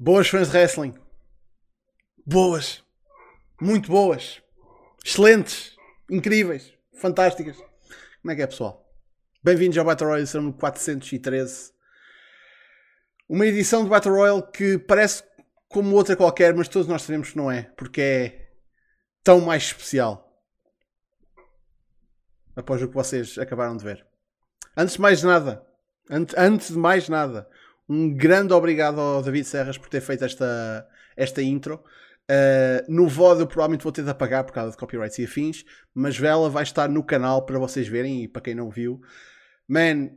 Boas fãs de wrestling. Boas. Muito boas. Excelentes. Incríveis. Fantásticas. Como é que é, pessoal? Bem-vindos ao Battle Royale número 413. Uma edição de Battle Royale que parece como outra qualquer, mas todos nós sabemos que não é, porque é tão mais especial. Após o que vocês acabaram de ver. Antes de mais nada, antes, antes de mais nada, um grande obrigado ao David Serras por ter feito esta, esta intro. Uh, no VOD eu provavelmente vou ter de apagar por causa de copyrights e afins, mas Vela vai estar no canal para vocês verem e para quem não viu. Man,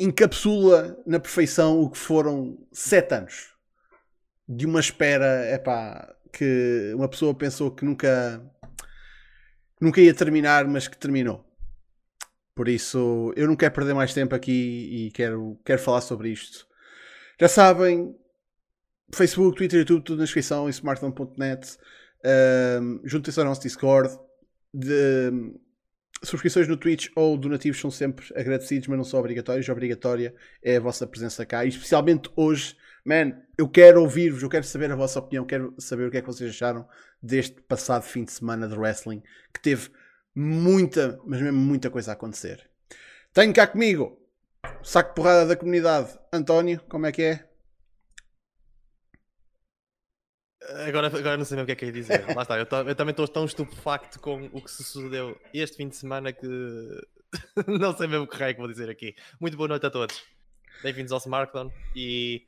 encapsula na perfeição o que foram sete anos de uma espera epá, que uma pessoa pensou que nunca, nunca ia terminar, mas que terminou. Por isso, eu não quero perder mais tempo aqui e quero, quero falar sobre isto. Já sabem, Facebook, Twitter, YouTube, tudo na descrição, em smartphone.net. Um, Juntem-se ao nosso Discord. De, subscrições no Twitch ou donativos são sempre agradecidos, mas não são obrigatórios. Obrigatória é a vossa presença cá. E especialmente hoje, man, eu quero ouvir-vos, eu quero saber a vossa opinião, quero saber o que é que vocês acharam deste passado fim de semana de wrestling, que teve muita, mas mesmo muita coisa a acontecer. Tenho cá comigo saco de porrada da comunidade. António, como é que é? Agora, agora não sei mesmo o que é que ia dizer. Lá está, eu, eu também estou tão estupefacto com o que se sucedeu este fim de semana que não sei mesmo o que raio que vou dizer aqui. Muito boa noite a todos. Bem-vindos ao Smartphone e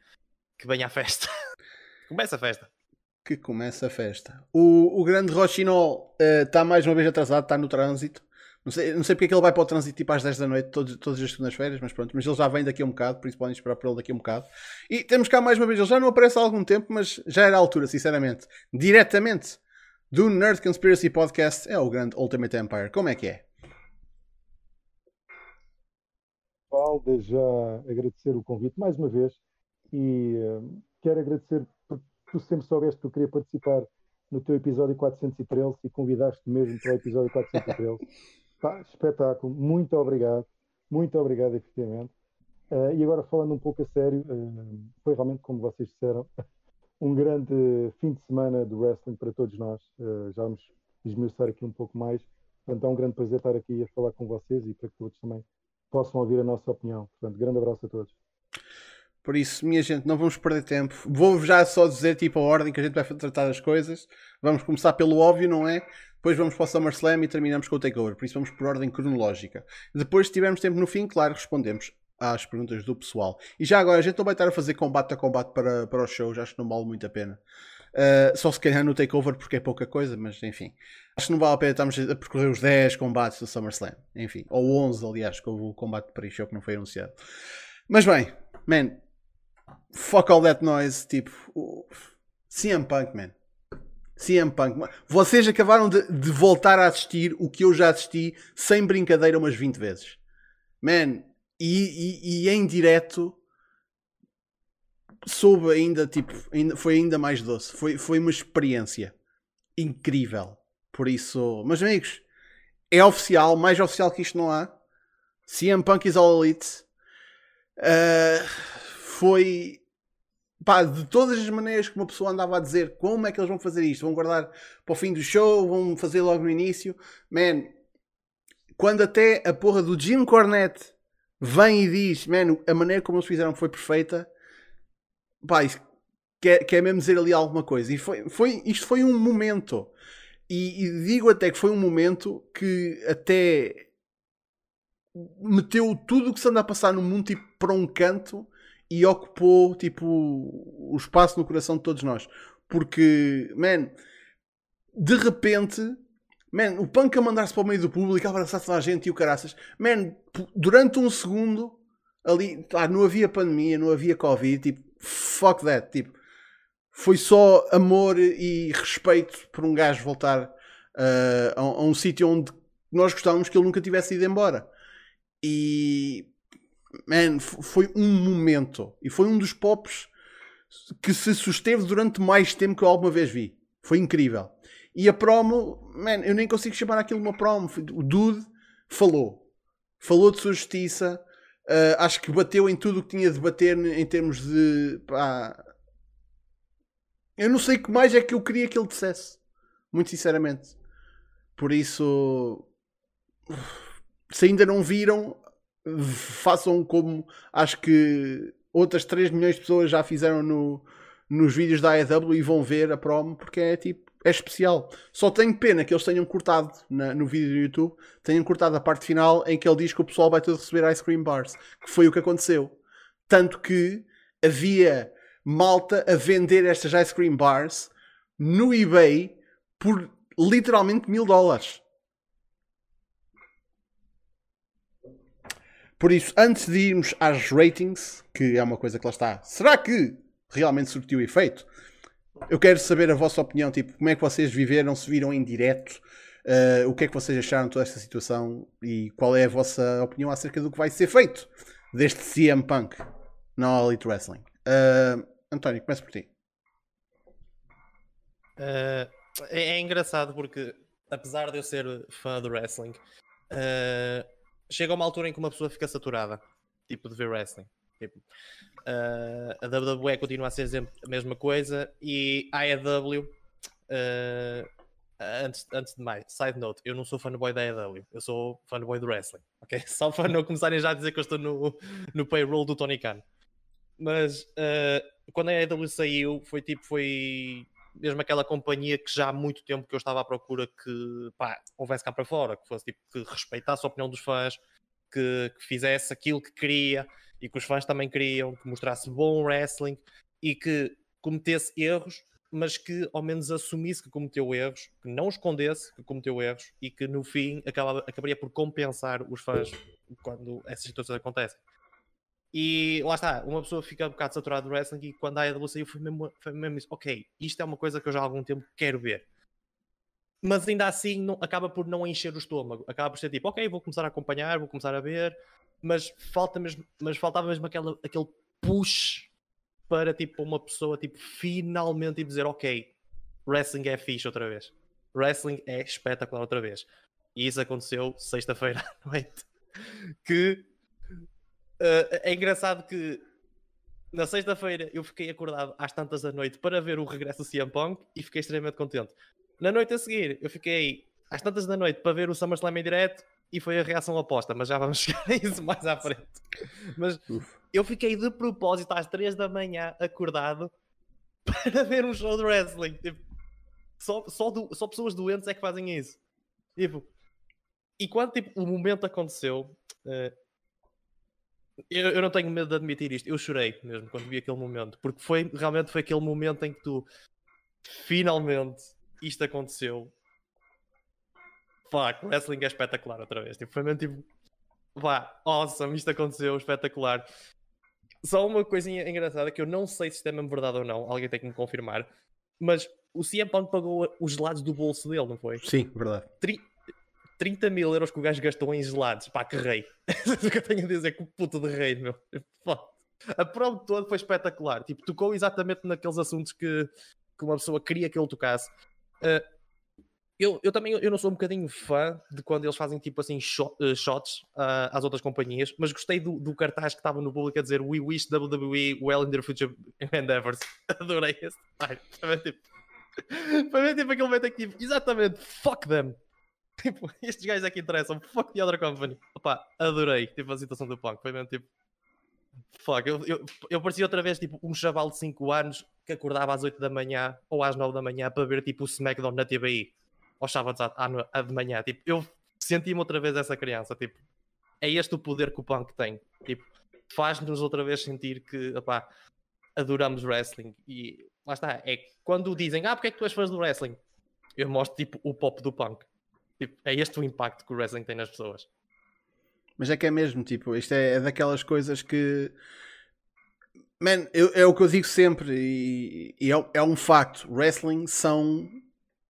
que venha a festa. Começa a festa. Que começa a festa. O, o grande Rochinol está eh, uh, mais uma vez atrasado, está no trânsito. Não sei, não sei porque é que ele vai para o trânsito tipo às 10 da noite, todos, todas as segundas-feiras, mas pronto. Mas ele já vem daqui a um bocado, por isso podem esperar por ele daqui a um bocado. E temos cá mais uma vez, ele já não aparece há algum tempo, mas já era a altura, sinceramente. Diretamente do Nerd Conspiracy Podcast, é o grande Ultimate Empire. Como é que é? Paulo, desde já agradecer o convite mais uma vez e uh, quero agradecer tu sempre soubeste que eu queria participar no teu episódio 413 e convidaste mesmo para o episódio 413. Pá, espetáculo, muito obrigado, muito obrigado, efetivamente. Uh, e agora falando um pouco a sério, uh, foi realmente, como vocês disseram, um grande fim de semana do wrestling para todos nós. Uh, já vamos esmiuçar aqui um pouco mais. Portanto, é um grande prazer estar aqui a falar com vocês e para que todos também possam ouvir a nossa opinião. Portanto, grande abraço a todos. Por isso, minha gente, não vamos perder tempo. Vou já só dizer tipo a ordem que a gente vai tratar as coisas. Vamos começar pelo óbvio, não é? Depois vamos para o SummerSlam e terminamos com o Takeover. Por isso vamos por ordem cronológica. Depois, se tivermos tempo no fim, claro, respondemos às perguntas do pessoal. E já agora, a gente não vai estar a fazer combate a combate para, para os shows. Acho que não vale muito a pena. Uh, só se calhar no Takeover porque é pouca coisa, mas enfim. Acho que não vale a pena estarmos a percorrer os 10 combates do SummerSlam. Enfim. Ou 11, aliás, que houve o combate de pre-show que não foi anunciado. Mas bem, man. Fuck all that noise. Tipo, CM Punk, man. CM Punk. Vocês acabaram de, de, voltar a assistir o que eu já assisti sem brincadeira umas 20 vezes. Man, e, e, e em direto soube ainda, tipo, ainda, foi ainda mais doce. Foi, foi uma experiência incrível. Por isso, meus amigos, é oficial, mais oficial que isto não há. CM Punk is all elite. Uh, foi pá, de todas as maneiras que uma pessoa andava a dizer como é que eles vão fazer isto, vão guardar para o fim do show, vão fazer logo no início, man, quando até a porra do Jim Cornette vem e diz, man, a maneira como eles fizeram foi perfeita, pá, quer, quer mesmo dizer ali alguma coisa. E foi, foi, isto foi um momento. E, e digo até que foi um momento que até meteu tudo o que se anda a passar no mundo tipo, para um canto e ocupou tipo o espaço no coração de todos nós. Porque, man, de repente, man, o punk a mandar-se para o meio do público, a abraçar toda a gente e o caraças, man, durante um segundo, ali, não havia pandemia, não havia Covid, tipo, fuck that, tipo, foi só amor e respeito por um gajo voltar uh, a, a um sítio onde nós gostávamos que ele nunca tivesse ido embora. E man, foi um momento. E foi um dos pops que se susteve durante mais tempo que eu alguma vez vi. Foi incrível. E a promo, man, eu nem consigo chamar aquilo uma promo. O Dude falou. Falou de sua justiça. Uh, acho que bateu em tudo o que tinha de bater em termos de pá, eu não sei o que mais é que eu queria que ele dissesse. Muito sinceramente. Por isso, se ainda não viram, façam como acho que outras 3 milhões de pessoas já fizeram no, nos vídeos da AEW e vão ver a promo porque é tipo, é especial. Só tenho pena que eles tenham cortado na, no vídeo do YouTube, tenham cortado a parte final em que ele diz que o pessoal vai todo receber ice cream bars, que foi o que aconteceu. Tanto que havia malta a vender estas ice cream bars no eBay por literalmente mil dólares. Por isso, antes de irmos às ratings, que é uma coisa que lá está, será que realmente surtiu efeito? Eu quero saber a vossa opinião, tipo, como é que vocês viveram, se viram em direto, uh, o que é que vocês acharam de toda esta situação e qual é a vossa opinião acerca do que vai ser feito deste CM Punk na Elite Wrestling. Uh, António, começa por ti. Uh, é, é, engraçado porque, apesar de eu ser fã do wrestling, uh, chega uma altura em que uma pessoa fica saturada, tipo, de ver wrestling. Tipo, uh, a WWE continua a ser a mesma coisa e a AEW, uh, antes, antes de mais, side note, eu não sou fanboy da AEW, eu sou fanboy do wrestling, ok? Só para não começarem já a dizer que eu estou no, no payroll do Tony Khan. Mas uh, quando a AEW saiu, foi tipo, foi mesmo aquela companhia que já há muito tempo que eu estava à procura que pá, houvesse cá para fora, que fosse tipo, que respeitasse a opinião dos fãs, que, que, fizesse aquilo que queria e que os fãs também queriam, que mostrasse bom wrestling e que cometesse erros, mas que ao menos assumisse que cometeu erros, que não escondesse que cometeu erros e que no fim acabava, acabaria por compensar os fãs quando essas situações acontecem. E lá está, uma pessoa fica um bocado saturada do wrestling e quando a AEW saiu foi mesmo, foi mesmo isso. Ok, isto é uma coisa que eu já há algum tempo quero ver. Mas ainda assim não, acaba por não encher o estômago. Acaba por ser tipo, ok, vou começar a acompanhar, vou começar a ver. Mas, falta mesmo, mas faltava mesmo aquela, aquele push para tipo uma pessoa tipo, finalmente dizer ok, wrestling é fixe outra vez. Wrestling é espetacular outra vez. E isso aconteceu sexta-feira à noite. Que Uh, é engraçado que na sexta-feira eu fiquei acordado às tantas da noite para ver o regresso do CM Punk e fiquei extremamente contente. Na noite a seguir, eu fiquei às tantas da noite para ver o SummerSlam em direto e foi a reação oposta, mas já vamos chegar a isso mais à frente. Mas Uf. eu fiquei de propósito às 3 da manhã acordado para ver um show de wrestling. Tipo, só, só, do, só pessoas doentes é que fazem isso. Tipo, e quando tipo, o momento aconteceu, uh, eu, eu, não tenho medo de admitir isto. Eu chorei mesmo quando vi aquele momento, porque foi realmente foi aquele momento em que tu finalmente isto aconteceu. Fuck, wrestling é espetacular outra vez. Tipo, foi mesmo tipo, vá, awesome, isto aconteceu, espetacular. Só uma coisinha engraçada que eu não sei se isto é mesmo verdade ou não, alguém tem que me confirmar. Mas o CM Punk pagou os gelados do bolso dele, não foi? Sim, verdade. Tri 30 mil euros que o gajo gastou em gelados. Pá, que rei. o que eu tenho a dizer, que puto de rei, meu. A prova toda foi espetacular. Tipo, tocou exatamente naqueles assuntos que, que uma pessoa queria que ele tocasse. Uh, eu, eu também eu não sou um bocadinho fã de quando eles fazem tipo assim shot, uh, shots uh, às outras companhias, mas gostei do, do cartaz que estava no público a dizer We wish WWE well in their future endeavors. Adorei esse. Foi tipo, foi tipo aquele momento que tipo, exatamente, fuck them. Tipo, estes gajos aqui interessam. Fuck the other company. Opa, adorei. Tipo, a situação do punk. Foi mesmo tipo. Fuck. Eu, eu, eu parecia outra vez tipo um chaval de 5 anos que acordava às 8 da manhã ou às 9 da manhã para ver tipo o SmackDown na TVI. Aos sábados à, à de manhã. Tipo, eu senti-me outra vez essa criança. Tipo, é este o poder que o punk tem. Tipo, faz-nos outra vez sentir que, opá, adoramos wrestling. E lá está. É quando dizem, ah, porque é que tu és fã do wrestling? Eu mostro tipo o pop do punk. Tipo, é este o impacto que o wrestling tem nas pessoas. Mas é que é mesmo, tipo, isto é, é daquelas coisas que. Man, eu, é o que eu digo sempre e, e é, é, um facto. Wrestling são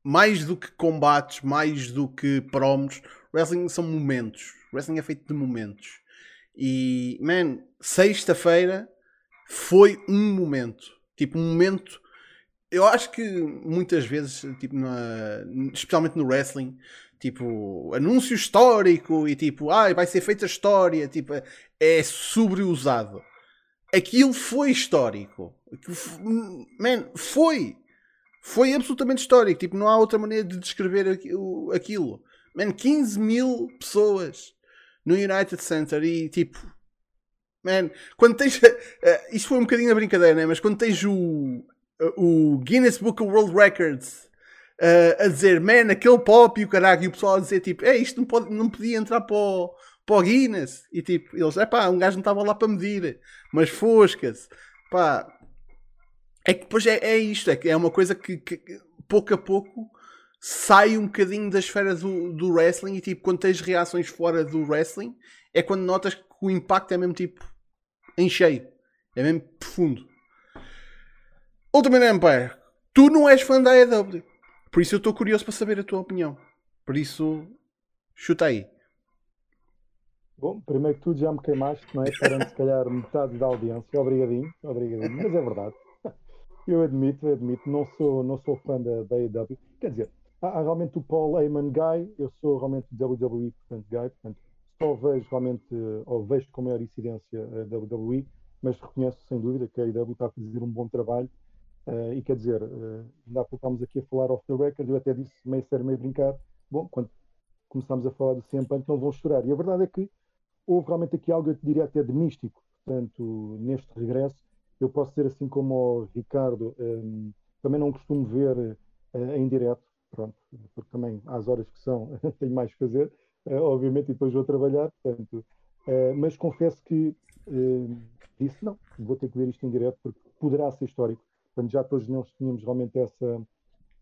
mais do que combates, mais do que promos. Wrestling são momentos. Wrestling é feito de momentos. E, man, sexta-feira foi um momento. Tipo, um momento. Eu acho que muitas vezes, tipo, na, especialmente no wrestling, tipo, anúncio histórico e tipo, ah, vai ser feita história, tipo, é sobreusado. Aquilo foi histórico. Man, foi. foi absolutamente histórico. Tipo, não há outra maneira de descrever aquilo. Man, 15 mil pessoas no United Center e tipo. Man, quando tens. Uh, isto foi um bocadinho a brincadeira, né? Mas quando tens o, o Guinness Book of World Records uh, a dizer, man, aquele pop e o caralho, e o pessoal a dizer tipo, é isto não, pode, não podia entrar para o, para o Guinness. E tipo, eles, é pá, um gajo não estava lá para medir, mas fosca-se. Pá, é que depois é, é isto, é que é uma coisa que, que, pouco a pouco sai um bocadinho da esfera do, do wrestling e tipo, quando tens reações fora do wrestling, é quando notas que o impacto é mesmo tipo em cheio, é mesmo profundo. Ultimate Empire, tu não és fã da AEW, por isso eu estou curioso para saber a tua opinião. Por isso, chuta aí. Bom, primeiro que tudo já me queimaste, não é? Parando se calhar metade da audiência. Obrigadinho, obrigadinho, mas é verdade. Eu admito, admito, não sou, não sou fã da, da AEW. Quer dizer, há, há, realmente o Paul Heyman Guy, eu sou realmente WWE, portanto, Guy, portanto, só vejo realmente, ou vejo com maior incidência a WWE, mas reconheço sem dúvida que a AEW está a fazer um bom trabalho. Uh, e quer dizer, uh, ainda há pouco estávamos aqui a falar off the record, eu até disse meio sério, meio brincar. Bom, quando começámos a falar do CM Punk, não vão chorar. E a verdade é que houve realmente aqui algo, eu te diria até de místico, portanto, neste regresso eu posso dizer assim como o Ricardo, um, também não costumo ver uh, em direto, pronto, porque também às horas que são tenho mais que fazer, uh, obviamente, e depois vou trabalhar, portanto, mas confesso que disse não, vou ter que ver isto em direto porque poderá ser histórico. Portanto, já todos nós tínhamos realmente essa,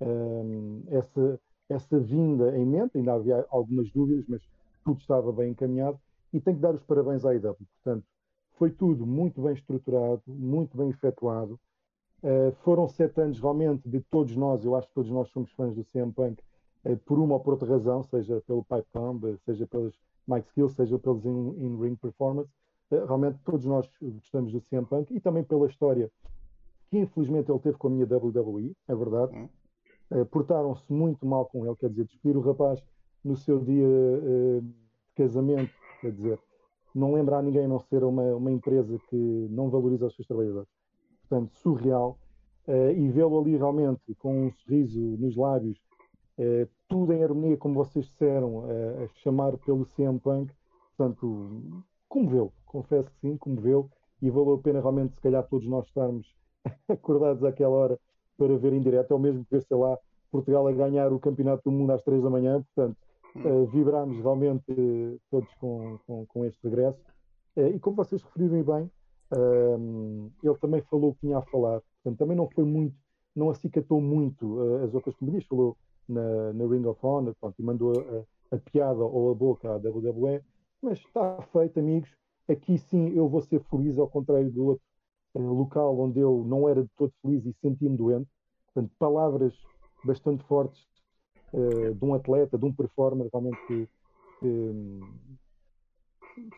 um, essa, essa vinda em mente, ainda havia algumas dúvidas, mas tudo estava bem encaminhado e tenho que dar os parabéns à IW. Portanto, foi tudo muito bem estruturado, muito bem efetuado. Uh, foram sete anos realmente de todos nós, eu acho que todos nós somos fãs do CM Punk, uh, por uma ou por outra razão, seja pelo pipe bomb, seja pelos mic skills, seja pelos in-ring in performance. Uh, realmente todos nós gostamos do CM Punk e também pela história que infelizmente ele teve com a minha WWE, é verdade. Uhum. Portaram-se muito mal com ele, quer dizer, despedir o rapaz no seu dia de casamento, quer dizer, não lembra a ninguém a não ser uma, uma empresa que não valoriza os seus trabalhadores. Portanto, surreal. Uh, e vê-lo ali realmente com um sorriso nos lábios, uh, tudo em harmonia, como vocês disseram, uh, a chamar pelo CM Punk. Portanto, comoveu, confesso que sim, comoveu. E valeu a pena realmente, se calhar, todos nós estarmos acordados àquela hora para ver em direto. É o mesmo que ver, sei lá, Portugal a ganhar o Campeonato do Mundo às três da manhã. Portanto, Uh, vibrámos realmente uh, todos com, com, com, este regresso. Uh, e como vocês referiram bem, ele também falou o que tinha a falar. Portanto, também não foi muito, não acicatou muito as outras companhias. Falou na, na, Ring of Honor pronto, e mandou a, a, piada ou a boca à WWE. Mas está feito, amigos. Aqui sim eu vou ser feliz, ao contrário do outro local onde eu não era de todo feliz e senti-me doente. Portanto, palavras bastante fortes uh, de um atleta, de um performer realmente que, que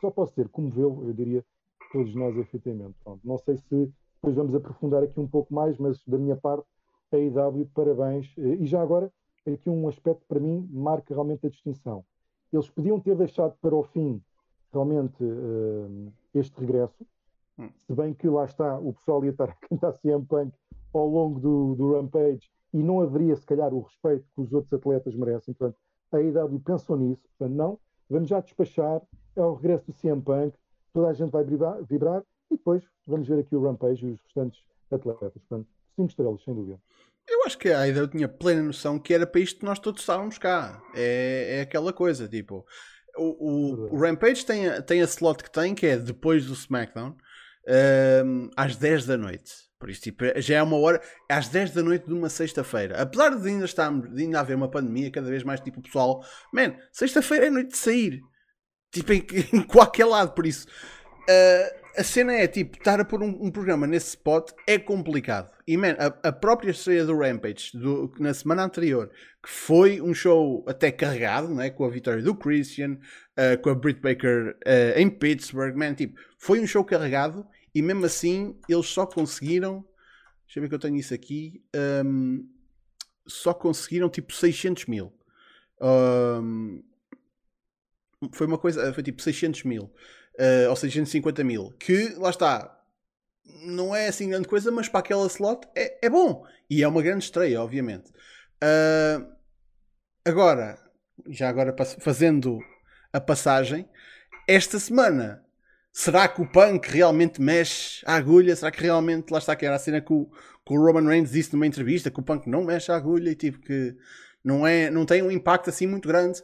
só posso dizer, comoveu, eu diria, todos nós efetivamente. Pronto, não sei se depois vamos aprofundar aqui um pouco mais, mas da minha parte, a IW, parabéns. Eh, e já agora, aqui um aspecto para mim marca realmente a distinção. Eles podiam ter deixado para o fim realmente este regresso, hum. se bem que lá está, o pessoal ia estar a cantar CM Punk ao longo do, do Rampage e não haveria, se calhar, o respeito que os outros atletas merecem. Portanto, a IW pensou nisso. Portanto, não, vamos já despachar, é o regresso do CM Punk, toda a gente vai vibrar, vibrar e depois vamos ver aqui o Rampage e os restantes atletas. Portanto, cinco estrelas, sem dúvida. Eu acho que a IW tinha plena noção que era para isto que nós todos estávamos cá. É, é aquela coisa, tipo... O, o, o, Rampage tem tem a slot que tem, que é depois do SmackDown, um, às 10 da noite. Por isso, tipo, já é uma hora, às 10 da noite de uma sexta-feira. Apesar de ainda, estarmos, de ainda haver uma pandemia, cada vez mais, tipo, pessoal, man, sexta-feira é noite de sair. Tipo, em, em qualquer lado. Por isso, uh, a cena é, tipo, estar a pôr um, um, programa nesse spot é complicado. E, man, a, a própria estreia do Rampage, do, na semana anterior, que foi um show até carregado, né, com a vitória do Christian, uh, com a Britt Baker uh, em Pittsburgh, man, tipo, foi um show carregado e mesmo assim, eles só conseguiram. Deixa eu ver que eu tenho isso aqui. Um, só conseguiram tipo 600 mil. Um, foi uma coisa. Foi tipo 600 mil. Uh, ou 650 mil. Que lá está. não é assim grande coisa, mas para aquela slot é, é bom. E é uma grande estreia, obviamente. Uh, agora, já agora fazendo a passagem, esta semana, será que o Punk realmente mexe a agulha? Será que realmente, lá está, que era a cena que o, que o Roman Reigns disse numa entrevista, que o Punk não mexe a agulha e tipo que não, é, não tem um impacto assim muito grande.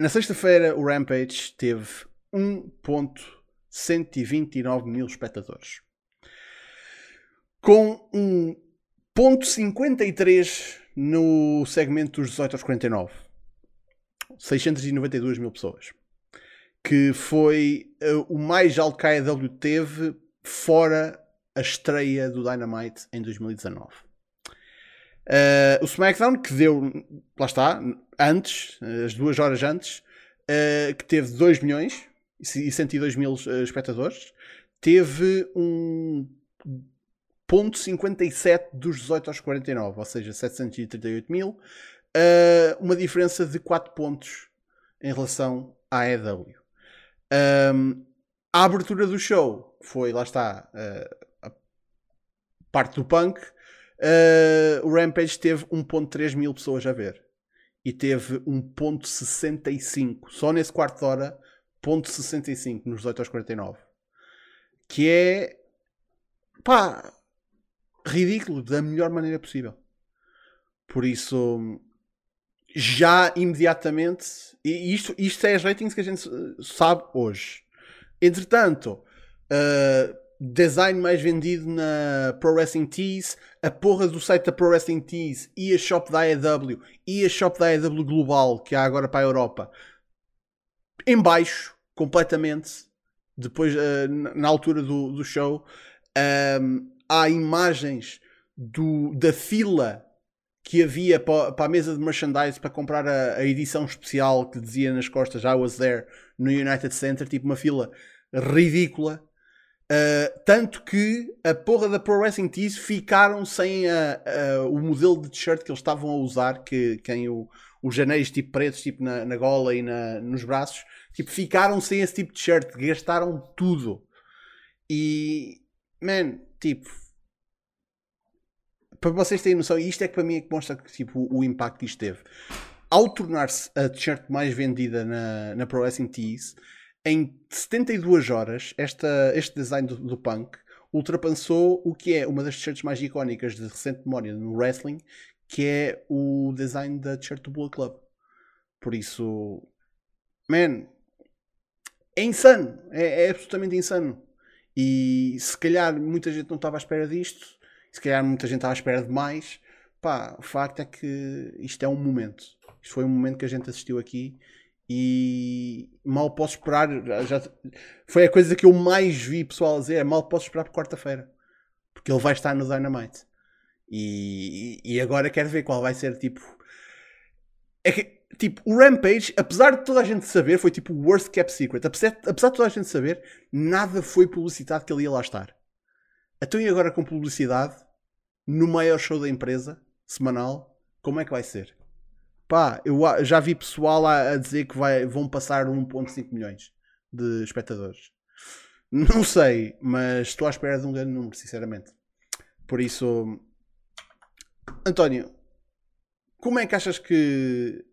Na sexta-feira, o Rampage teve 1.129 mil espectadores. Com um ponto 53 no segmento dos 18 aos 49. 692 mil pessoas. Que foi uh, o mais alto que a AEW teve fora a estreia do Dynamite em 2019. Uh, o SmackDown, que deu, lá está, antes, as duas horas antes, uh, que teve 2 milhões e 102 mil uh, espectadores, teve um ponto 57 dos 18 aos 49, ou seja, 738 mil, uma diferença de 4 pontos em relação à EW. Um, a abertura do show foi, lá está, a parte do punk, Uh, o Rampage teve 1.3 mil pessoas a ver. E teve 1.65. Só nesse quarto de hora, 0.65 nos 18 aos 49. Que é... Pá... Ridículo, da melhor maneira possível. Por isso... Já imediatamente... E isto, isto é as ratings que a gente sabe hoje. Entretanto... Uh, design mais vendido na Pro Wrestling Tees, a porra do site da Pro Wrestling Tees e a shop da AEW e a shop da AEW Global que há agora para a Europa em baixo, completamente. Depois, uh, na altura do, do show, um, há imagens do, da fila que havia para, a mesa de merchandise para comprar a, a, edição especial que dizia nas costas I was there no United Center, tipo uma fila ridícula Uh, tanto que a porra da Pro Wrestling Tees ficaram sem a, a, o modelo de t-shirt que eles estavam a usar, que tem o, os janeis tipo pretos tipo na, na gola e na, nos braços, tipo, ficaram sem esse tipo de t-shirt, gastaram tudo. E, man, tipo, para vocês terem noção, isto é que para mim é que mostra tipo, o, o impacto que isto teve. Ao tornar-se a t-shirt mais vendida na, na Pro Wrestling Tees, em 72 horas, esta, este design do, do, punk ultrapassou o que é uma das t-shirts mais icónicas de recente memória no wrestling, que é o design da t-shirt do Bullet Club. Por isso, man, é insano. É, é, absolutamente insano. E se calhar muita gente não estava à espera disto, se calhar muita gente estava à espera de mais. Pá, o facto é que isto é um momento. Isto foi um momento que a gente assistiu aqui e mal posso esperar. Já, foi a coisa que eu mais vi pessoal dizer: é mal posso esperar por quarta-feira, porque ele vai estar no Dynamite. E, e agora quero ver qual vai ser tipo. É que, tipo, o Rampage, apesar de toda a gente saber, foi tipo o worst kept secret. Apesar, apesar de toda a gente saber, nada foi publicitado que ele ia lá estar. Então e agora com publicidade, no maior show da empresa, semanal, como é que vai ser? Pá, eu já vi pessoal a, a dizer que vai, vão passar 1.5 milhões de espectadores. Não sei, mas estou à espera de um grande número, sinceramente. Por isso, António, como é que achas que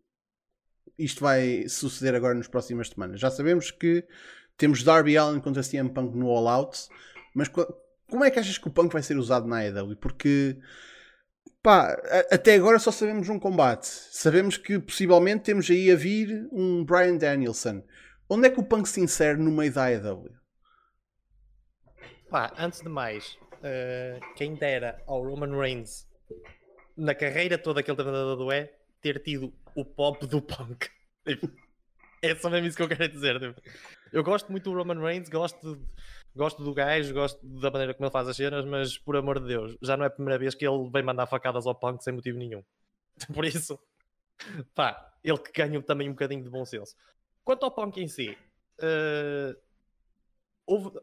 isto vai suceder agora nas próximas semanas? Já sabemos que temos Darby Allen contra CM Punk no All Out, mas como é que achas que o Punk vai ser usado na AEW? Porque Pá, até agora só sabemos um combate. Sabemos que possivelmente temos aí a vir um Brian Danielson. Onde é que o Punk se insere no meio da AEW? Pá, antes de mais, uh, quem dera ao Roman Reigns na carreira toda que ele teve na WWE ter tido o pop do Punk. é só mesmo isso que eu quero dizer. Tipo. Eu gosto muito do Roman Reigns, gosto gosto do gajo, gosto da maneira como ele faz as cenas, mas por amor de Deus, já não é a primeira vez que ele vem mandar facadas ao punk sem motivo nenhum. Por isso, pá, ele que ganha também um bocadinho de bom senso. Quanto ao punk em si, uh, houve.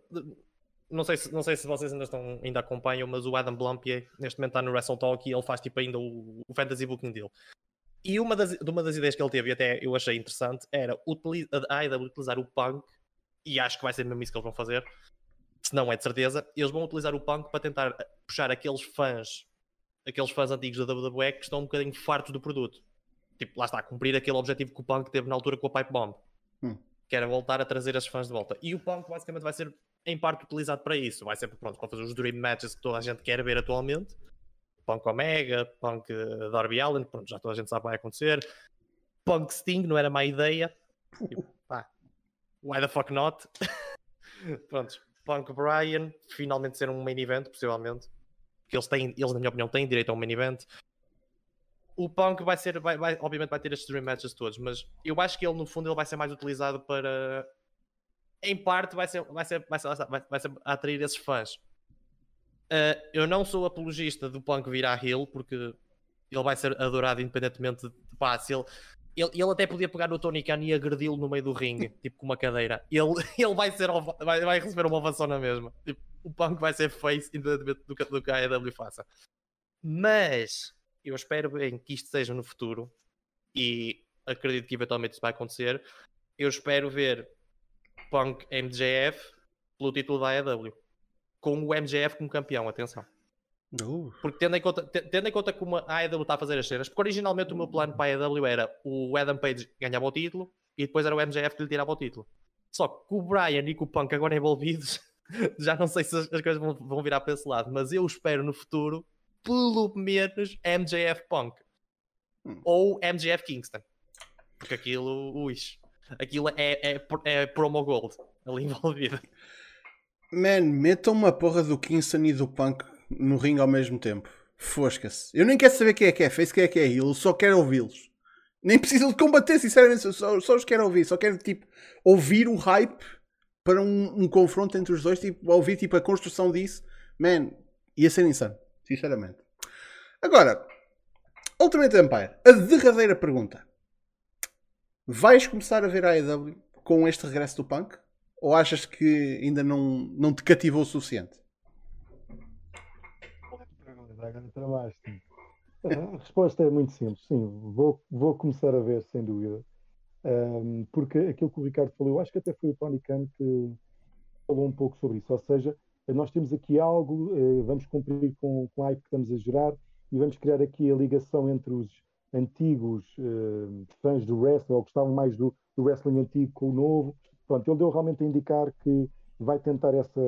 Não sei, se, não sei se vocês ainda, estão, ainda acompanham, mas o Adam Blampier neste momento está no Wrestle Talk e ele faz tipo ainda o, o fantasy booking dele. E uma das, uma das ideias que ele teve, e até eu achei interessante, era a AEW utilizar o punk, e acho que vai ser mesmo isso que eles vão fazer, se não é de certeza, eles vão utilizar o Punk para tentar puxar aqueles fãs, aqueles fãs antigos da WWE que estão um bocadinho fartos do produto. Tipo, lá está, cumprir aquele objetivo que o Punk teve na altura com a Pipe Bomb. Hum. Que era voltar a trazer esses fãs de volta. E o Punk basicamente vai ser em parte utilizado para isso. Vai ser pronto, para fazer os Dream Matches que toda a gente quer ver atualmente. Punk Omega, Punk eh, Darby Allen, pronto, já toda a gente sabe o que vai acontecer. Punk Sting não era má ideia. Tipo, pá, why the fuck not? pronto, Punk Brian, finalmente ser um main event, possivelmente. Porque eles, têm, eles, na minha opinião, têm direito a um main event. O Punk vai ser, vai, vai, obviamente, vai ter estes dream matches todos, mas eu acho que ele, no fundo, ele vai ser mais utilizado para. Em parte, vai ser, vai ser, vai ser, vai, vai ser atrair esses fãs. Uh, eu não sou apologista do Punk virar heel, porque ele vai ser adorado independentemente de pá, se ele, ele, ele até podia pegar no Tony Khan e agredi-lo no meio do ringue, tipo com uma cadeira. Ele, ele vai, ser, vai, vai receber uma ovação na mesma. Tipo, o Punk vai ser face independentemente do que, do que a AEW faça. Mas eu espero bem que isto seja no futuro e acredito que eventualmente isso vai acontecer. Eu espero ver Punk MJF pelo título da AEW com o MJF como campeão, atenção. Uh. Porque tendo em, conta, tendo em conta como a AEW está a fazer as cenas, porque originalmente o meu plano para a AEW era o Adam Page ganhava o título e depois era o MJF que lhe tirava o título. Só que com o Brian e com o Punk agora envolvidos, já não sei se as, coisas vão, vão, virar para esse lado, mas eu espero no futuro, pelo menos, MJF Punk hum. ou MJF Kingston, porque aquilo, ui, aquilo é, é, é promo gold ali envolvido. Man, metam uma porra do Kingston e do Punk no ringue ao mesmo tempo. Fosca-se. Eu nem quero saber quem é que é face, quem é que é heel, só quero ouvi-los. Nem preciso de combater, sinceramente, só, só os quero ouvir. Só quero, tipo, ouvir o hype para um, um confronto entre os dois, tipo, ouvir, tipo, a construção disso. Man, ia ser insano, sinceramente. Agora, Ultimate Empire, a derradeira pergunta. Vais começar a ver a AEW com este regresso do Punk? Ou achas que ainda não, não te cativou o suficiente? A resposta é muito simples, sim, vou, vou começar a ver, sem dúvida. Um, porque aquilo que o Ricardo falou, eu acho que até foi o Tony Khan que falou um pouco sobre isso. Ou seja, nós temos aqui algo, eh, vamos cumprir com, com a hype que estamos a gerar e vamos criar aqui a ligação entre os antigos uh, fãs do wrestling, ou gostavam mais do, do wrestling antigo com o novo, Pronto, ele deu realmente a indicar que vai tentar essa,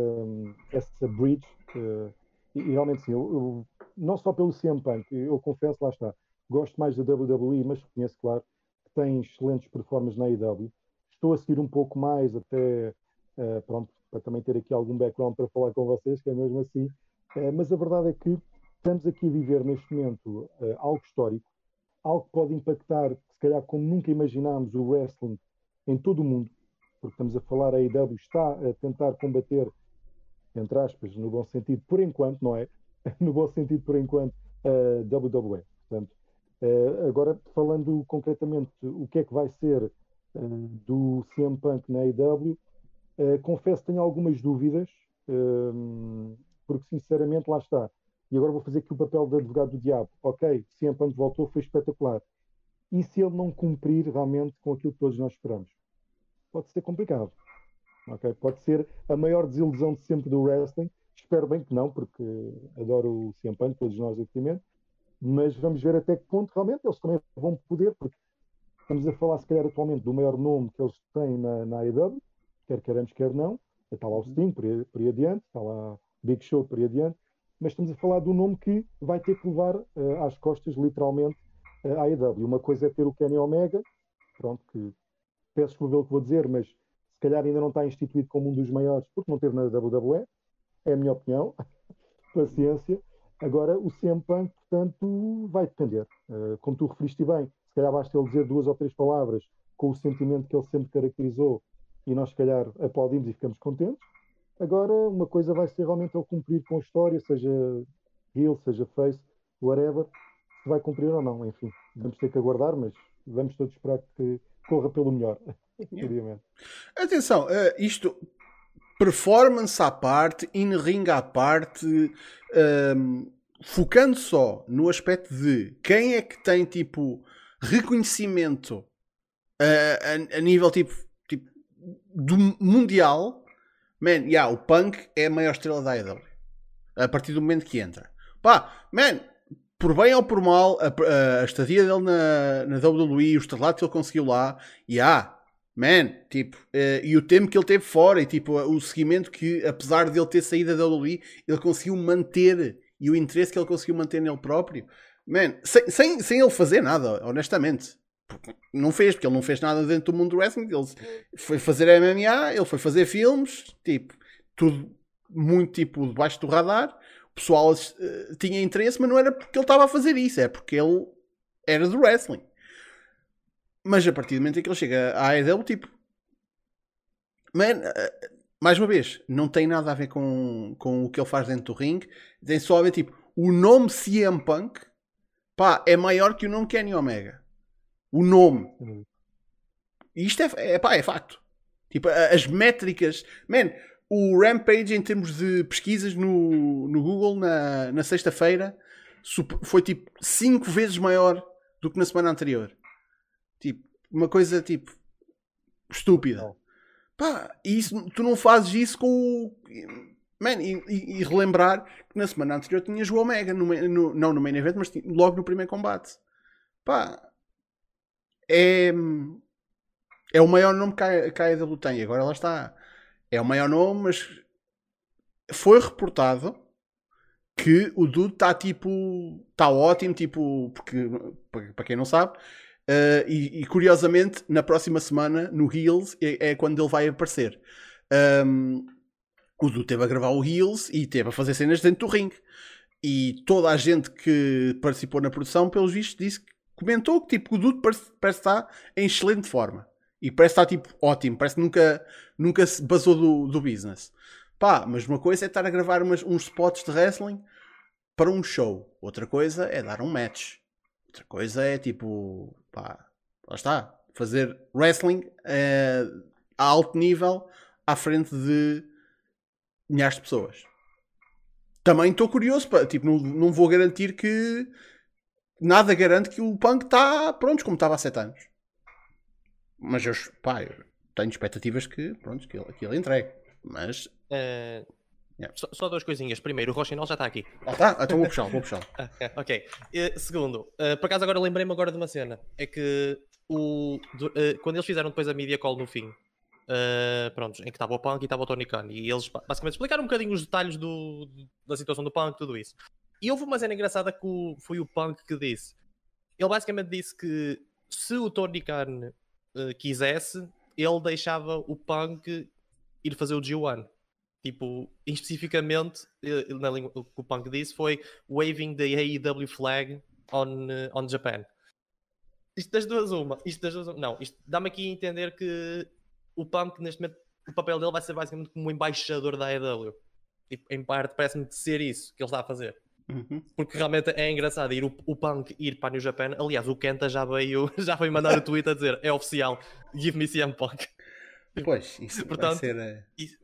essa bridge. Uh, e, e, realmente sim, eu, eu, não só pelo CM Punk, eu confesso, lá está, gosto mais da WWE, mas reconheço, claro, que tem excelentes performances na AEW. Estou a seguir um pouco mais até, uh, pronto, para também ter aqui algum background para falar com vocês, que é mesmo assim. Uh, mas a verdade é que estamos aqui a viver neste momento algo histórico, algo que pode impactar, se calhar como nunca imaginámos, o wrestling em todo o mundo porque estamos a falar, a IW está a tentar combater, entre aspas, no bom sentido, por enquanto, não é? no bom sentido, por enquanto, a WWE. Portanto, uh, agora, falando concretamente o que é que vai ser uh, do CM Punk na AEW, uh, confesso que tenho algumas dúvidas, porque sinceramente lá está. E agora vou fazer aqui o papel de advogado do diabo. Ok, CM Punk voltou, foi espetacular. E se ele não cumprir realmente com aquilo que todos nós esperamos? Pode ser complicado. Okay? Pode ser a maior desilusão de sempre do wrestling. Espero bem que não, porque adoro o CM Punk, todos nós, obviamente. Mas vamos ver até que ponto realmente eles também vão poder, porque estamos a falar, se calhar, atualmente do maior nome que eles têm na, na AEW, quer queremos, quer não. Está lá o Sting, por aí, por aí adiante, está lá Big Show, por aí adiante. Mas estamos a falar do nome que vai ter que levar uh, às costas, literalmente, uh, a AEW. Uma coisa é ter o Kenny Omega, pronto, que peço desculpa pelo que vou dizer, mas se calhar ainda não está instituído como um dos maiores, porque não teve na WWE, é a minha opinião, paciência. Agora, o CM Punk, portanto, vai depender. Uh, como tu referiste bem, se calhar basta ele dizer duas ou três palavras com o sentimento que ele sempre caracterizou e nós, se calhar, aplaudimos e ficamos contentes. Agora, uma coisa vai ser realmente ele cumprir com a história, seja heel, seja face, whatever, se vai cumprir ou não. Enfim, vamos ter que aguardar, mas vamos todos esperar que corra pelo melhor. Yeah. Atenção, uh, isto performance à parte, in-ring à parte, um, ehm, focando só no aspecto de quem é que tem tipo reconhecimento uh, a, a, nível tipo, tipo do mundial, Man, yeah, o Punk é a maior estrela da AEW. A partir do momento que entra. Pá, man, por bem ou por mal, a, a, estadia dele na, na WWE, os traslados que ele conseguiu lá, e yeah, man, tipo, uh, e o tempo que ele teve fora, e tipo, o seguimento que, apesar de ele ter saído da WWE, ele conseguiu manter, e o interesse que ele conseguiu manter nele próprio, man, sem, sem, sem ele fazer nada, honestamente. Não fez, porque ele não fez nada dentro do mundo do wrestling. Ele foi fazer MMA, ele foi fazer filmes, tipo, tudo muito tipo debaixo do radar. O pessoal uh, tinha interesse, mas não era porque ele estava a fazer isso, é porque ele era do wrestling. Mas a partir do momento em que ele chega à AEW, tipo, man, uh, mais uma vez, não tem nada a ver com, com o que ele faz dentro do ringue, tem só a ver, tipo, o nome CM Punk pá, é maior que o nome Kenny Omega. O nome. E isto é, é, pá, é facto. Tipo, as métricas. Man, o Rampage, em termos de pesquisas no, no Google na, na sexta-feira, foi tipo 5 vezes maior do que na semana anterior. Tipo, uma coisa tipo estúpida. Pá, e isso, tu não fazes isso com o. Man, e, e, e, relembrar que na semana anterior tinhas o Omega, no, no, não no main event, mas logo no primeiro combate. Pá, é. É o maior nome que a, que a AEW tem. Agora ela está é o maior nome, mas foi reportado que o Dude está tipo. está ótimo, tipo. porque para quem não sabe. Uh, e, e, curiosamente, na próxima semana, no Heels, é, é quando ele vai aparecer. Um, o Dude teve a gravar o Heels e teve a fazer cenas dentro do ringue. E toda a gente que participou na produção, pelos vistos, disse comentou que tipo, o Dude parece, parece estar em excelente forma. E parece estar tipo ótimo, parece que nunca, nunca se basou do, do business. Pá, mas uma coisa é estar a gravar umas, uns spots de wrestling para um show. Outra coisa é dar um match. Outra coisa é tipo, pá, lá está, fazer wrestling é, a alto nível à frente de milhares de pessoas. Também estou curioso, pá, tipo, não, não vou garantir que nada garante que o punk está pronto como estava há 7 anos. Mas eu, pá, eu tenho expectativas que, pronto, que ele, que ele entregue. Mas. Uh, yeah. só, só, duas coisinhas. Primeiro, o Rochinol já está aqui. Ah, tá? Então vou puxar, vou puxar. ah, ok. Uh, segundo, uh, por acaso agora lembrei-me agora de uma cena. É que o, do, quando eles fizeram depois a media call no fim, pronto, em que estava o Punk e estava o Tony Khan, e eles basicamente explicaram um bocadinho os detalhes do, da situação do Punk, tudo isso. E houve uma cena engraçada que o, foi o Punk que disse. Ele basicamente disse que se o Tony Khan uh, quisesse, ele deixava o Punk ir fazer o G1. Tipo, especificamente, uh, na língua, o que o Punk disse foi waving the AEW flag on, uh, on Japan. Isto das duas uma. Isto das duas uma. Não, isto dá-me aqui a entender que o Punk, neste momento, o papel dele vai ser basicamente como embaixador da AEW. Tipo, em parte, parece-me ser isso que ele está a fazer. Uhum. Porque realmente é engraçado ir o, o, Punk ir para New Japan. Aliás, o Kenta já veio, já veio mandar o tweet a dizer é oficial, give me CM Punk. Pois, isso Portanto, ser. Uh... Isso,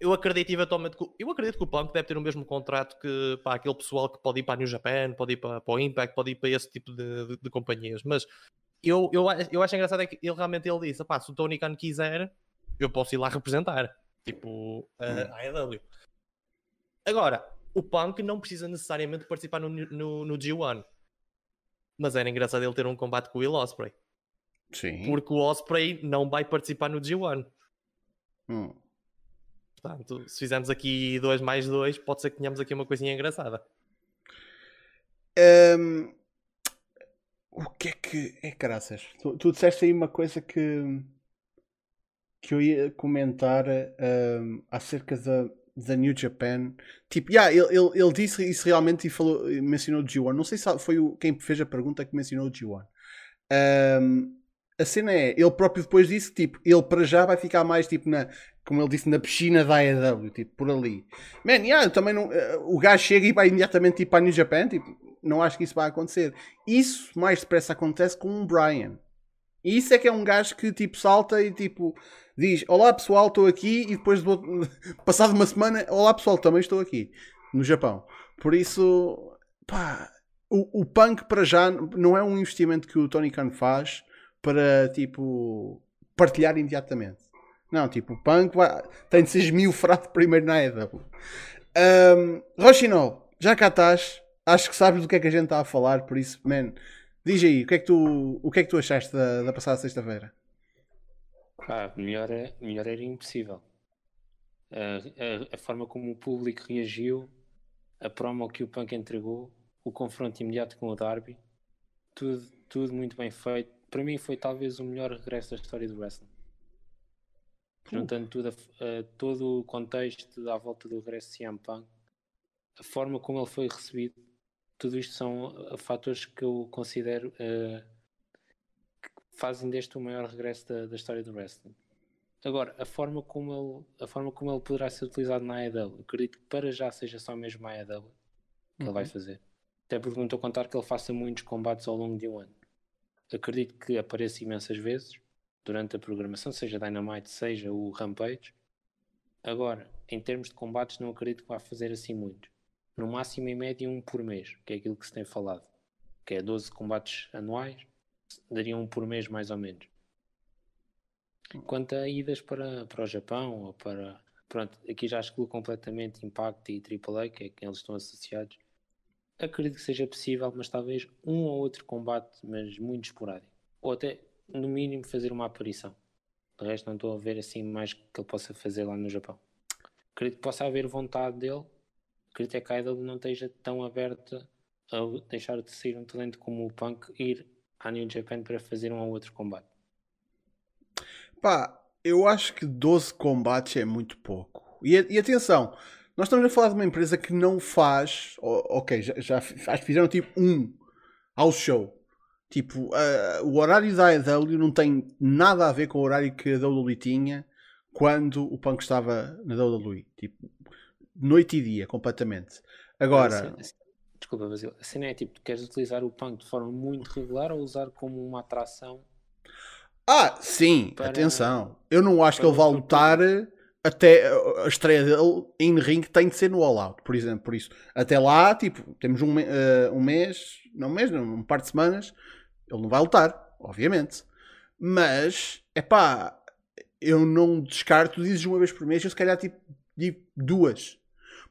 eu acredito eventualmente que, eu acredito que o Punk deve ter o mesmo contrato que para aquele pessoal que pode ir para a New Japan, pode ir para, para o Impact, pode ir para esse tipo de, de, de companhias. Mas eu, eu, eu acho engraçado é que ele realmente ele disse: se o Tony Khan quiser, eu posso ir lá representar. Tipo, a, a AEW. Agora, o Punk não precisa necessariamente participar no, no, no G1. Mas era engraçado ele ter um combate com o Will Osprey. Sim. Porque o Osprey não vai participar no G1. Hum. Portanto, se fizermos aqui 2 mais 2, pode ser que tenhamos aqui uma coisinha engraçada. Um, o que é que. É caraças. Tu, tu disseste aí uma coisa que. que eu ia comentar um, acerca da da New Japan. Tipo, yeah, ele, ele, ele disse isso realmente e falou, mencionou o G1. Não sei se foi o, quem fez a pergunta que mencionou o G1. Um, a cena é, ele próprio depois disse, tipo, ele para já vai ficar mais, tipo, na, como ele disse, na piscina da AEW, tipo, por ali. Man, yeah, também não, uh, o gajo chega e vai imediatamente, tipo, para a New Japan, tipo, não acho que isso vai acontecer. Isso mais depressa acontece com o Brian. E isso é que é um gajo que, tipo, salta e, tipo, diz: Olá pessoal, estou aqui. E depois, do... passado uma semana, Olá pessoal, também estou aqui. No Japão. Por isso, pá, o, o punk para já não é um investimento que o Tony Khan faz para tipo partilhar imediatamente. Não, tipo, o Punk vai... tem de ser esmiufrado primeiro na EW. Um, Rochinol, já cá estás. Acho que sabes do que é que a gente está a falar, por isso, man, diz aí, o que é que tu, o que é que tu achaste da, da passada sexta-feira? Ah, melhor, é, melhor era impossível. A, a, a, forma como o público reagiu, a promo que o Punk entregou, o confronto imediato com o Darby, tudo, tudo muito bem feito. Para mim foi talvez o melhor regresso da história do wrestling. Juntando tudo a, todo o contexto à volta do regresso de CM Punk, a forma como ele foi recebido, tudo isto são uh, fatores que eu considero uh, que fazem deste o maior regresso da, da, história do wrestling. Agora, a forma como ele, a forma como ele poderá ser utilizado na AEW, acredito que para já seja só mesmo a AEW que uhum. ele vai uhum. fazer. Até porque não estou a contar que ele faça muitos combates ao longo de um ano. Acredito que apareça imensas vezes durante a programação, seja Dynamite, seja o Rampage. Agora, em termos de combates, não acredito que vá fazer assim muitos. No máximo, em média, um por mês, que é aquilo que se tem falado. Que é 12 combates anuais, daria um por mês mais ou menos. Quanto a idas para, para o Japão ou para. Pronto, aqui já excluo completamente Impact e AAA, que é quem eles estão associados. Acredito que seja possível, mas talvez um ou outro combate, mas muito esporádico. Ou até no mínimo, fazer uma aparição. De resto, não estou a ver assim mais que ele possa fazer lá no Japão. Acredito que possa haver vontade dele. Acredito é que a Idol não esteja tão aberta a deixar de sair um talento como o Punk ir à New Japan para fazer um ou outro combate. Pá, eu acho que 12 combates é muito pouco. E, e atenção, nós estamos a falar de uma empresa que não faz. Ok, já, já fizeram tipo um ao show. Tipo, uh, o horário da AEW não tem nada a ver com o horário que a WWE tinha quando o Punk estava na WWE. Tipo, noite e dia, completamente. Agora. Desculpa, Basil. A cena é tipo, tu queres utilizar o Punk de forma muito regular ou usar como uma atração? Ah, sim, para... atenção. Eu não acho que ele vá lutar até a estreia dele em ring tem de ser no All Out, por exemplo. Por isso, até lá, tipo, temos um, uh, um mês, não um mês, não, um par de semanas ele não vai lutar, obviamente. Mas, é pá, eu não descarto, dizes uma vez por mês, eu se calhar tipo, digo duas.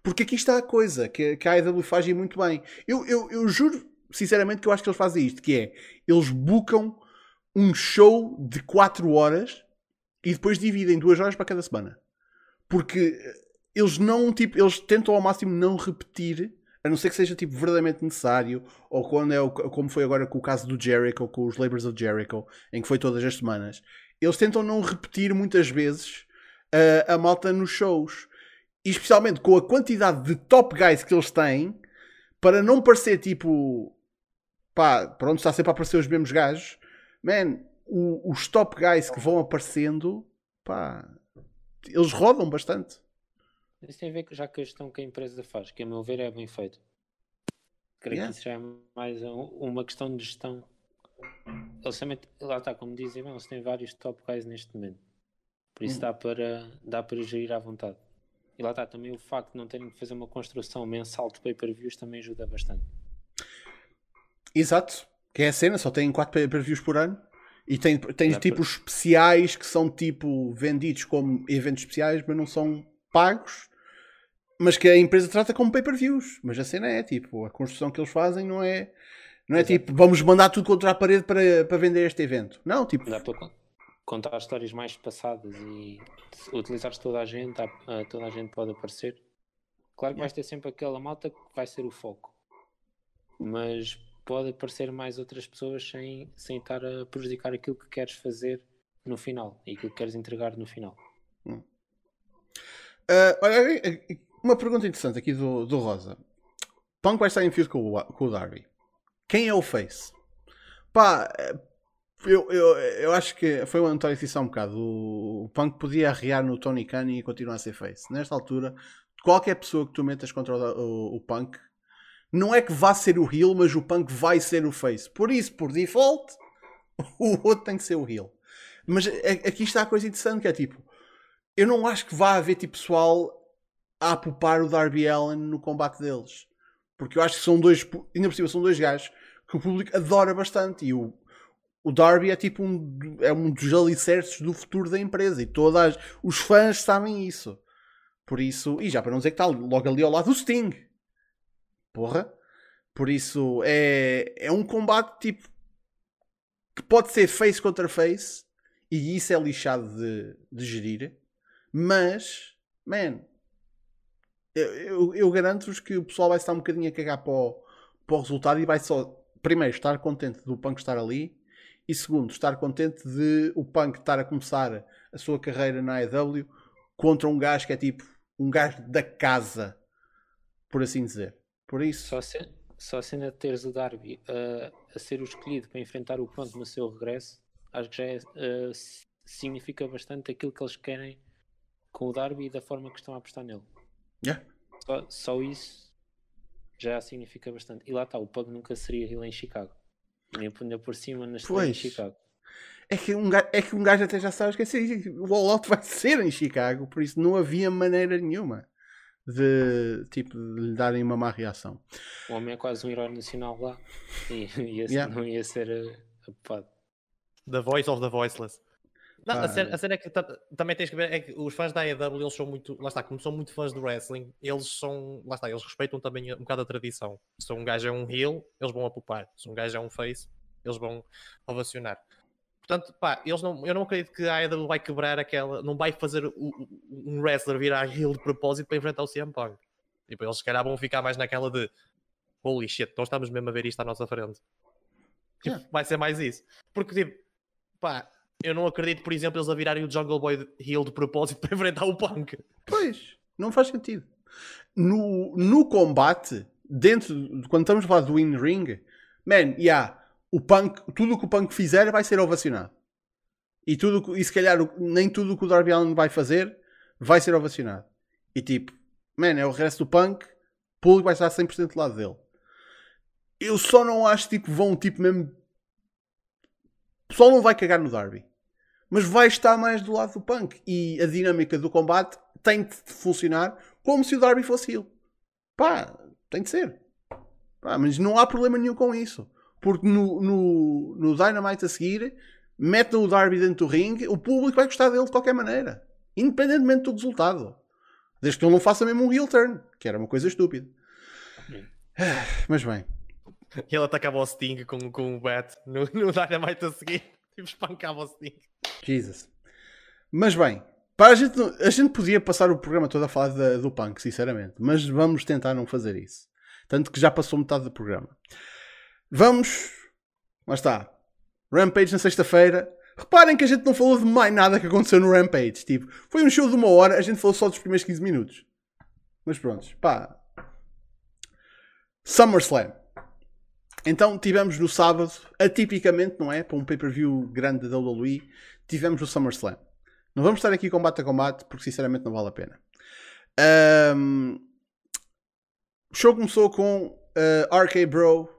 Porque aqui está a coisa que, que a AEW faz muito bem. Eu, eu, eu juro, sinceramente, que eu acho que eles fazem isto, que é, eles bucam um show de 4 horas e depois dividem 2 horas para cada semana. Porque eles não, tipo, eles tentam ao máximo não repetir a não ser que seja tipo verdadeiramente necessário, ou quando é o, como foi agora com o caso do Jericho, com os Labors of Jericho, em que foi todas as semanas, eles tentam não repetir muitas vezes uh, a malta nos shows, e especialmente com a quantidade de top guys que eles têm, para não parecer tipo pá, pronto, está sempre a aparecer os mesmos gajos, man, o, os top guys que vão aparecendo, pá, eles rodam bastante. Isso tem a ver já com a gestão que a empresa faz, que a meu ver é bem feito. Creio yeah. que isso já é mais uma questão de gestão. Eles também, lá está, como dizem, eles têm vários top guys neste momento. Por isso hum. dá, para, dá para gerir à vontade. E lá está, também o facto de não terem que fazer uma construção mensal de pay-per-views também ajuda bastante. Exato. Que é a cena, só têm 4 pay-per-views por ano. E tem, tens tipos especiais que são tipo vendidos como eventos especiais, mas não são pagos mas que a empresa trata como pay-per-views. Mas a cena é tipo, a construção que eles fazem não é. Não é Exato. tipo, vamos mandar tudo contra a parede para, para vender este evento. Não, tipo. Dá contar histórias mais passadas e utilizar toda a gente, toda a gente pode aparecer. Claro que vais ter sempre aquela malta que vai ser o foco, mas pode aparecer mais outras pessoas sem, sem estar a prejudicar aquilo que queres fazer no final e aquilo que queres entregar no final. Hum. Uh, olha, uma pergunta interessante aqui do, do Rosa. Punk vai estar em feud com o, com o Darby. Quem é o Face? Pá, eu, eu, eu acho que foi uma decisão um bocado. O, o Punk podia arriar no Tony Khan e continuar a ser Face. Nesta altura, qualquer pessoa que tu metas contra o, o, o Punk, não é que vá ser o heel, mas o Punk vai ser o Face. Por isso, por default, o outro tem que ser o heel. Mas aqui está a coisa interessante que é tipo, eu não acho que vá haver tipo pessoal a poupar o Darby Allen no combate deles. Porque eu acho que são dois, ainda por cima, são dois gajos que o público adora bastante. E o, o Darby é tipo um, é um dos alicerces do futuro da empresa e todas os fãs sabem isso. Por isso, e já para não dizer que está logo ali ao lado do Sting. Porra. Por isso é, é um combate tipo que pode ser face contra face e isso é lixado de, de gerir. Mas, man, eu, eu, eu garanto-vos que o pessoal vai estar um bocadinho a cagar para o, para o resultado e vai só, primeiro, estar contente do Punk estar ali e segundo, estar contente de o Punk estar a começar a sua carreira na AEW contra um gajo que é tipo um gajo da casa, por assim dizer. Por isso. Só, se, só a cena de teres o Darby uh, a ser o escolhido para enfrentar o Punk no seu regresso, acho que já é, uh, significa bastante aquilo que eles querem com o Darby e da forma que estão a apostar nele. Yeah. Só, só isso já significa bastante. E lá está, o Pug nunca seria ele em Chicago. Nem punha por cima na estreia em Chicago. É que, um gajo, é que um gajo até já sabe que o All Out vai ser em Chicago, por isso não havia maneira nenhuma de, tipo, de lhe darem uma má reação. O homem é quase um herói nacional lá e, e esse yeah. não ia ser apopado. The voice of the voiceless. Não, a, cena, a cena é que também tens que ver é que os fãs da AEW eles são muito, lá está, como são muito fãs do wrestling, eles são, lá está, eles respeitam também um bocado a tradição. Se um gajo é um heel, eles vão apupar. Se um gajo é um face, eles vão ovacionar. Portanto, pá, eles não, eu não acredito que a AEW vai quebrar aquela, não vai fazer o, um wrestler virar heel de propósito para enfrentar o CM Punk. Tipo, eles se calhar vão ficar mais naquela de holy shit, nós estamos mesmo a ver isto à nossa frente. Tipo, yeah. Vai ser mais isso. Porque, tipo, pá, eu não acredito, por exemplo, eles a virarem o Jungle Boy heel de propósito para enfrentar o Punk. Pois, não faz sentido. No, no combate, dentro, quando estamos a falar do in-ring, man, yeah, o Punk, tudo o que o Punk fizer vai ser ovacionado. E, tudo, e se calhar nem tudo o que o Darby Allin vai fazer vai ser ovacionado. E tipo, man, é o resto do Punk, o público vai estar 100% do lado dele. Eu só não acho tipo, vão tipo mesmo. O pessoal não vai cagar no Darby mas vai estar mais do lado do Punk. E a dinâmica do combate tem de funcionar como se o Darby fosse ele. Pá, tem de ser. Pá, mas não há problema nenhum com isso. Porque no, no, no Dynamite a seguir, metem o Darby dentro do ringue, o público vai gostar dele de qualquer maneira. Independentemente do resultado. Desde que ele não faça mesmo um heel turn, que era uma coisa estúpida. Mas bem. Ele atacava o Sting com, com o Bat no, no Dynamite a seguir. Tipo, espancava o Sting. Jesus. Mas bem, para a, gente, a gente podia passar o programa todo a falar do punk, sinceramente. Mas vamos tentar não fazer isso. Tanto que já passou metade do programa. Vamos. Lá está. Rampage na sexta-feira. Reparem que a gente não falou de mais nada que aconteceu no Rampage. Tipo, foi um show de uma hora, a gente falou só dos primeiros 15 minutos. Mas pronto, pá. SummerSlam. Então tivemos no sábado, atipicamente, não é? Para um pay-per-view grande da WWE, tivemos o SummerSlam. Não vamos estar aqui combate a combate, porque sinceramente não vale a pena. Um, o show começou com uh, RK Bro,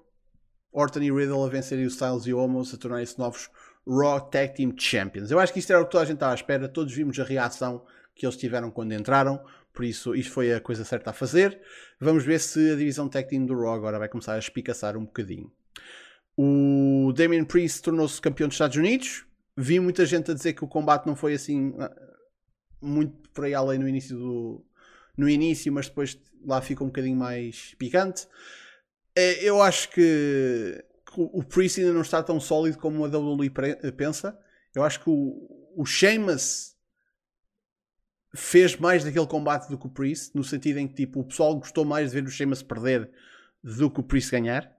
Orton e Riddle a vencerem os Styles e Homos a tornarem-se novos Raw Tag Team Champions. Eu acho que isto era o que toda a gente estava à espera. Todos vimos a reação que eles tiveram quando entraram. Por isso, isto foi a coisa certa a fazer. Vamos ver se a divisão Tag Team do Raw agora vai começar a espicaçar um bocadinho. O Damien Priest tornou-se campeão dos Estados Unidos. Vi muita gente a dizer que o combate não foi assim ah, muito por aí além no início do no início, mas depois lá fica um bocadinho mais picante. É, eu acho que, o Priest ainda não está tão sólido como a WWE pensa. Eu acho que o, o Sheamus fez mais daquele combate do que o Priest, no sentido em que tipo, o pessoal gostou mais de ver o Sheamus perder do que o Priest ganhar.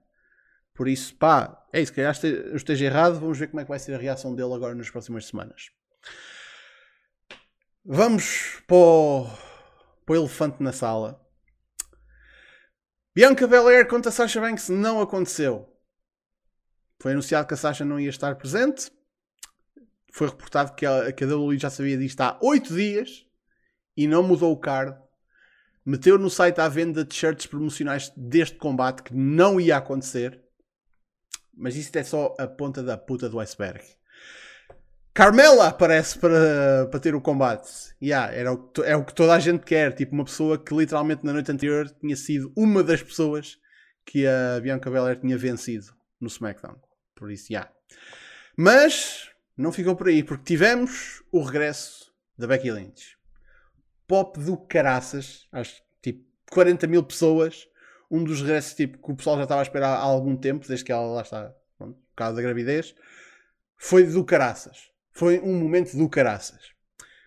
Por isso, pá, é isso. Calhar eu esteja errado, vamos ver como é que vai ser a reação dele agora nas próximas semanas. Vamos para o, para o elefante na sala. Bianca Belair contra Sasha Banks não aconteceu. Foi anunciado que a Sasha não ia estar presente. Foi reportado que a, que a WWE já sabia disto há 8 dias e não mudou o card, meteu no site à venda de shirts promocionais deste combate que não ia acontecer. Mas isto é só a ponta da puta do iceberg. Carmela aparece para, para ter o combate. Yeah, era o, é o que toda a gente quer. Tipo, uma pessoa que literalmente na noite anterior tinha sido uma das pessoas que a Bianca Belair tinha vencido no SmackDown. Por isso, yeah. Mas não ficou por aí, porque tivemos o regresso da Becky Lynch. Pop do caraças, acho que tipo 40 mil pessoas. Um dos regressos tipo, que o pessoal já estava a esperar há algum tempo, desde que ela lá está, pronto, por causa da gravidez. Foi do caraças. Foi um momento do caraças.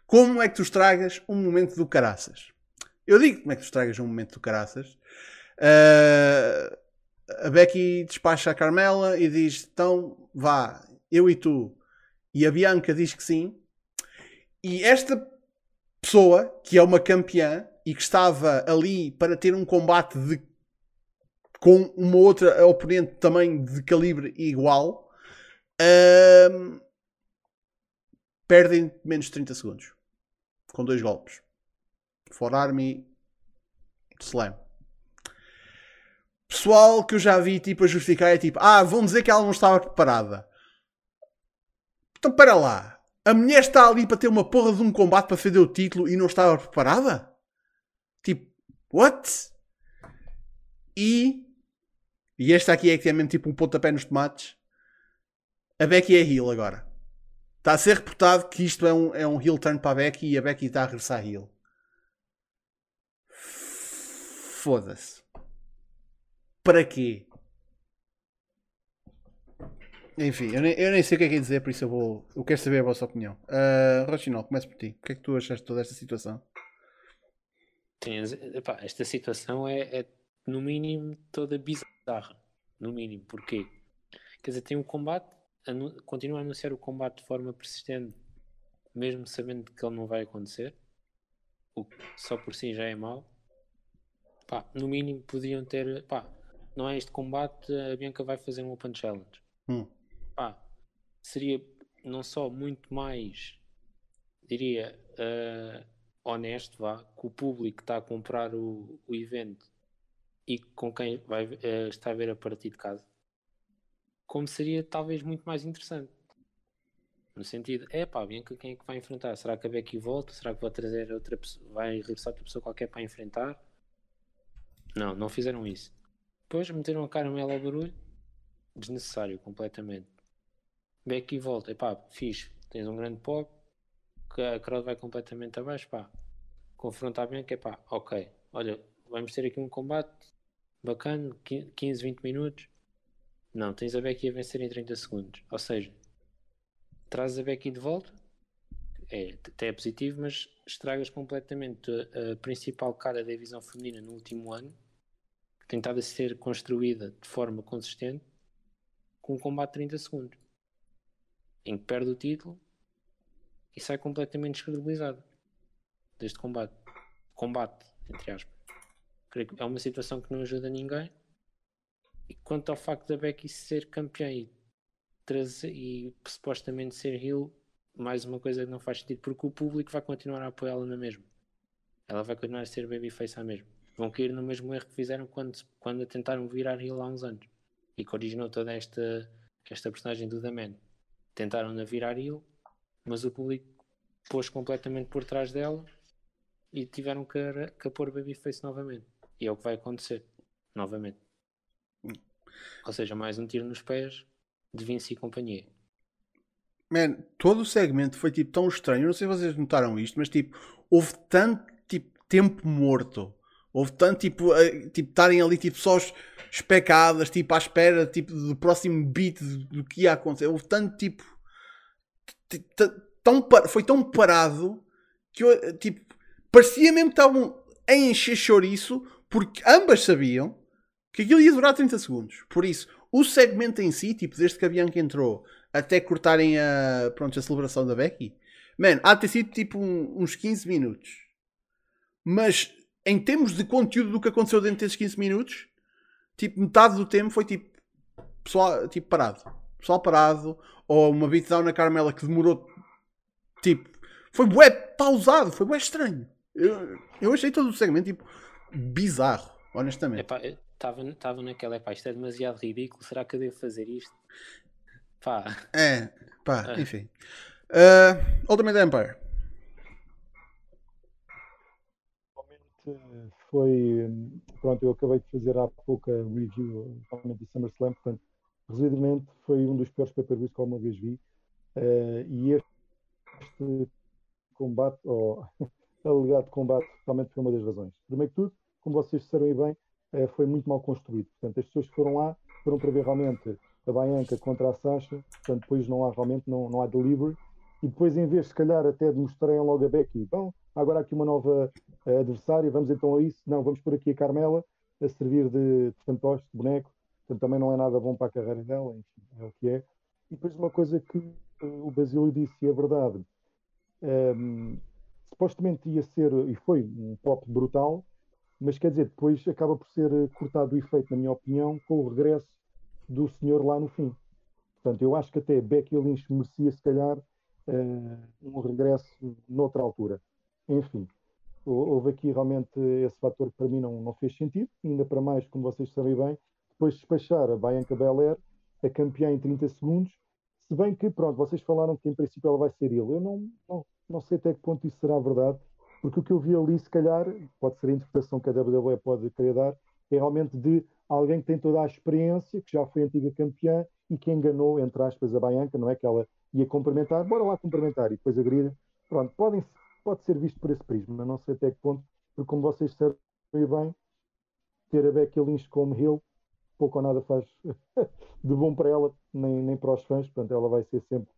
Como é que tu estragas um momento do caraças? Eu digo como é que tu estragas um momento do caraças. Uh, a Becky despacha a Carmela e diz: então vá, eu e tu. E a Bianca diz que sim. E esta pessoa, que é uma campeã e que estava ali para ter um combate de, com uma outra oponente também de calibre igual, uh, perdem menos de 30 segundos com dois golpes. For Army Slam. Pessoal que eu já vi tipo a justificar é tipo, ah, vão dizer que ela não estava preparada. Então para lá. A mulher está ali para ter uma porra de um combate para defender o título e não estava preparada? Tipo, what? E. E esta aqui é que tem mesmo tipo um pontapé nos tomates. A Becky é heel agora. Está a ser reportado que isto é um, é um heel turn para a Becky e a Becky está a regressar heel. Foda-se. Para quê? Enfim, eu nem, eu nem sei o que é que é dizer, por isso eu vou. Eu quero saber a vossa opinião. Uh, Rochinol, começo por ti. O que é que tu achaste de toda esta situação? Tens, epá, esta situação é, é, no mínimo, toda bizarra. No mínimo. Porquê? Quer dizer, tem um combate, anu, continua a anunciar o combate de forma persistente, mesmo sabendo que ele não vai acontecer. O que só por si já é mau. Pá, no mínimo podiam ter. Pá, não é este combate, a Bianca vai fazer um Open Challenge. Hum pá, seria não só muito mais, diria, uh, honesto, vá, que o público está a comprar o, o evento e com quem vai, uh, está a ver a partir de casa, como seria talvez muito mais interessante. No sentido, é pá, bem quem é que vai enfrentar? Será que a Becky volta? Será que vai trazer outra pessoa, vai regressar outra pessoa qualquer para enfrentar? Não, não fizeram isso. Depois meteram a cara ao barulho, desnecessário completamente. Beck e volta, epá, fixe, tens um grande pop, que a crowd vai completamente abaixo, pá, confrontar bem, que é pá, ok, olha, vamos ter aqui um combate bacana, 15, 20 minutos, não, tens a Becky a vencer em 30 segundos, ou seja, trazes a Becky de volta, é, até é positivo, mas estragas completamente a, principal cara da divisão feminina no último ano, que tem estado a ser construída de forma consistente, com um combate de 30 segundos em que perde o título e sai completamente descredibilizado deste combate. Combate, entre aspas. É uma situação que não ajuda ninguém. E quanto ao facto da Becky ser campeã e, trazer, e supostamente ser heel, mais uma coisa que não faz sentido, porque o público vai continuar a apoiá-la na mesma. Ela vai continuar a ser babyface à mesma. Vão cair no mesmo erro que fizeram quando, quando tentaram virar heel há uns anos. E que originou toda esta, esta personagem do The Man tentaram-na virar heel, mas o público pôs completamente por trás dela e tiveram que, que pôr Babyface novamente. E é o que vai acontecer novamente. Ou seja, mais um tiro nos pés de Vince e companhia. Man, todo o segmento foi tipo tão estranho. Eu não sei se vocês notaram isto, mas tipo, houve tanto tipo, tempo morto. Houve tanto tipo, tipo estarem ali tipo só especadas, tipo, à espera tipo, do próximo beat do que ia acontecer. Houve tanto tipo. Tão, foi tão parado que eu, tipo, parecia mesmo que estavam a encher chouriço porque ambas sabiam que aquilo ia durar 30 segundos. Por isso, o segmento em si, tipo, desde que a Bianca entrou até cortarem a, pronto, a celebração da Becky, man, há de ter sido tipo um, uns 15 minutos. Mas em termos de conteúdo do que aconteceu dentro desses 15 minutos, tipo, metade do tempo foi tipo, pessoal, tipo, parado. Pessoal parado, ou uma beatdown na Carmela que demorou, tipo, foi bué pausado, foi bué estranho. Eu, eu achei todo o segmento, tipo, bizarro, honestamente. Estava naquela, epá, isto é demasiado ridículo, será que eu devo fazer isto? Pá. É, pá, ah. enfim. Uh, Ultimate Empire. foi. Pronto, eu acabei de fazer há pouco a review realmente do SummerSlam, portanto resumidamente, foi um dos piores pay-per-views que alguma vez vi. Uh, e este combate, ou alegado combate, realmente foi uma das razões. Primeiro que tudo, como vocês disseram bem, uh, foi muito mal construído. Portanto, as pessoas que foram lá foram para ver realmente a Bianca contra a Sasha, portanto, depois não há realmente não, não há delivery. E depois, em vez, se calhar, até de mostrarem logo a Becky, bom, agora aqui uma nova uh, adversária, vamos então a isso. Não, vamos por aqui a Carmela a servir de, de fantoche, de boneco. Portanto, também não é nada bom para a carreira dela, enfim, é o que é. E depois uma coisa que uh, o Basílio disse, e é verdade, um, ehm, supostamente ia ser, e foi um pop brutal, mas quer dizer, depois acaba por ser eh, cortado o efeito, na minha opinião, com o regresso do senhor lá no fim. Portanto, eu acho que até Becky Lynch merecia, se calhar, uh, um regresso noutra altura. Enfim, houve aqui realmente esse fator que para mim não, não fez sentido, ainda para mais, como vocês sabem bem, depois de despachar a Bianca Belair, a campeã em 30 segundos, se bem que, pronto, vocês falaram que em princípio ela vai ser ele. Eu não, não, não sei até que ponto isso será verdade, porque o que eu vi ali, se calhar, pode ser a interpretação que a WWE pode querer dar, é realmente de alguém que tem toda a experiência, que já foi antiga campeã e que enganou, entre aspas, a Bianca, não é? Que ela ia cumprimentar, bora lá cumprimentar, e depois agredir. Pronto, podem, pode ser visto por esse prisma, não sei até que ponto, porque como vocês sabem bem, ter a Becky Lynch como heel pouco ou nada faz de bom para ela, nem, nem para os fãs, portanto ela vai ser sempre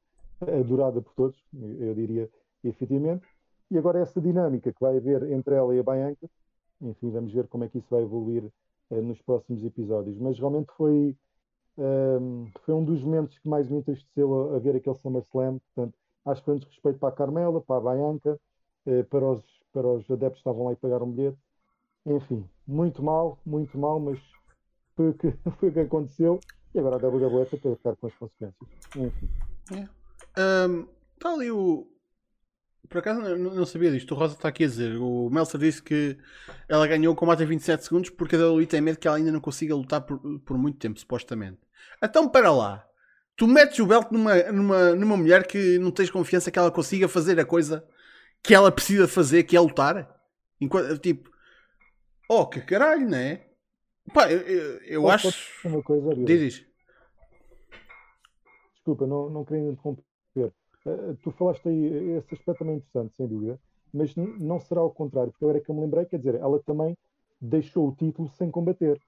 adorada por todos, eu diria efetivamente. E agora essa dinâmica que vai haver entre ela e a Bianca, enfim, vamos ver como é que isso vai evoluir uh, nos próximos episódios. Mas realmente foi, um, ehm, foi um dos momentos que mais me entristeceu a, a, ver aquele SummerSlam. Portanto, acho que foi desrespeito para a Carmela, para a Bianca, uh, para, os, para os adeptos que estavam lá e pagaram um bilhete. Enfim, muito mal, muito mal, mas foi o que, foi o que aconteceu e agora a WWE tem que ficar com as consequências. Enfim. É. Um, está ali o. Por acaso não, não sabia disto. O Rosa está aqui a dizer. O Meltzer disse que ela ganhou o combate em 27 segundos porque a WWE tem medo que ela ainda não consiga lutar por, por muito tempo, supostamente. Então, para lá. Tu metes o belt numa, numa, numa mulher que não tens confiança que ela consiga fazer a coisa que ela precisa fazer, que é lutar. Enquanto, tipo, oh, que caralho, não é? Pá, eu, eu, eu acho. Uma coisa, Diz, Desculpa, não, não queria interromper. Uh, tu falaste aí, esse aspecto também é interessante, sem dúvida, mas não será o contrário, porque agora é que eu me lembrei, quer dizer, ela também deixou o título sem combater,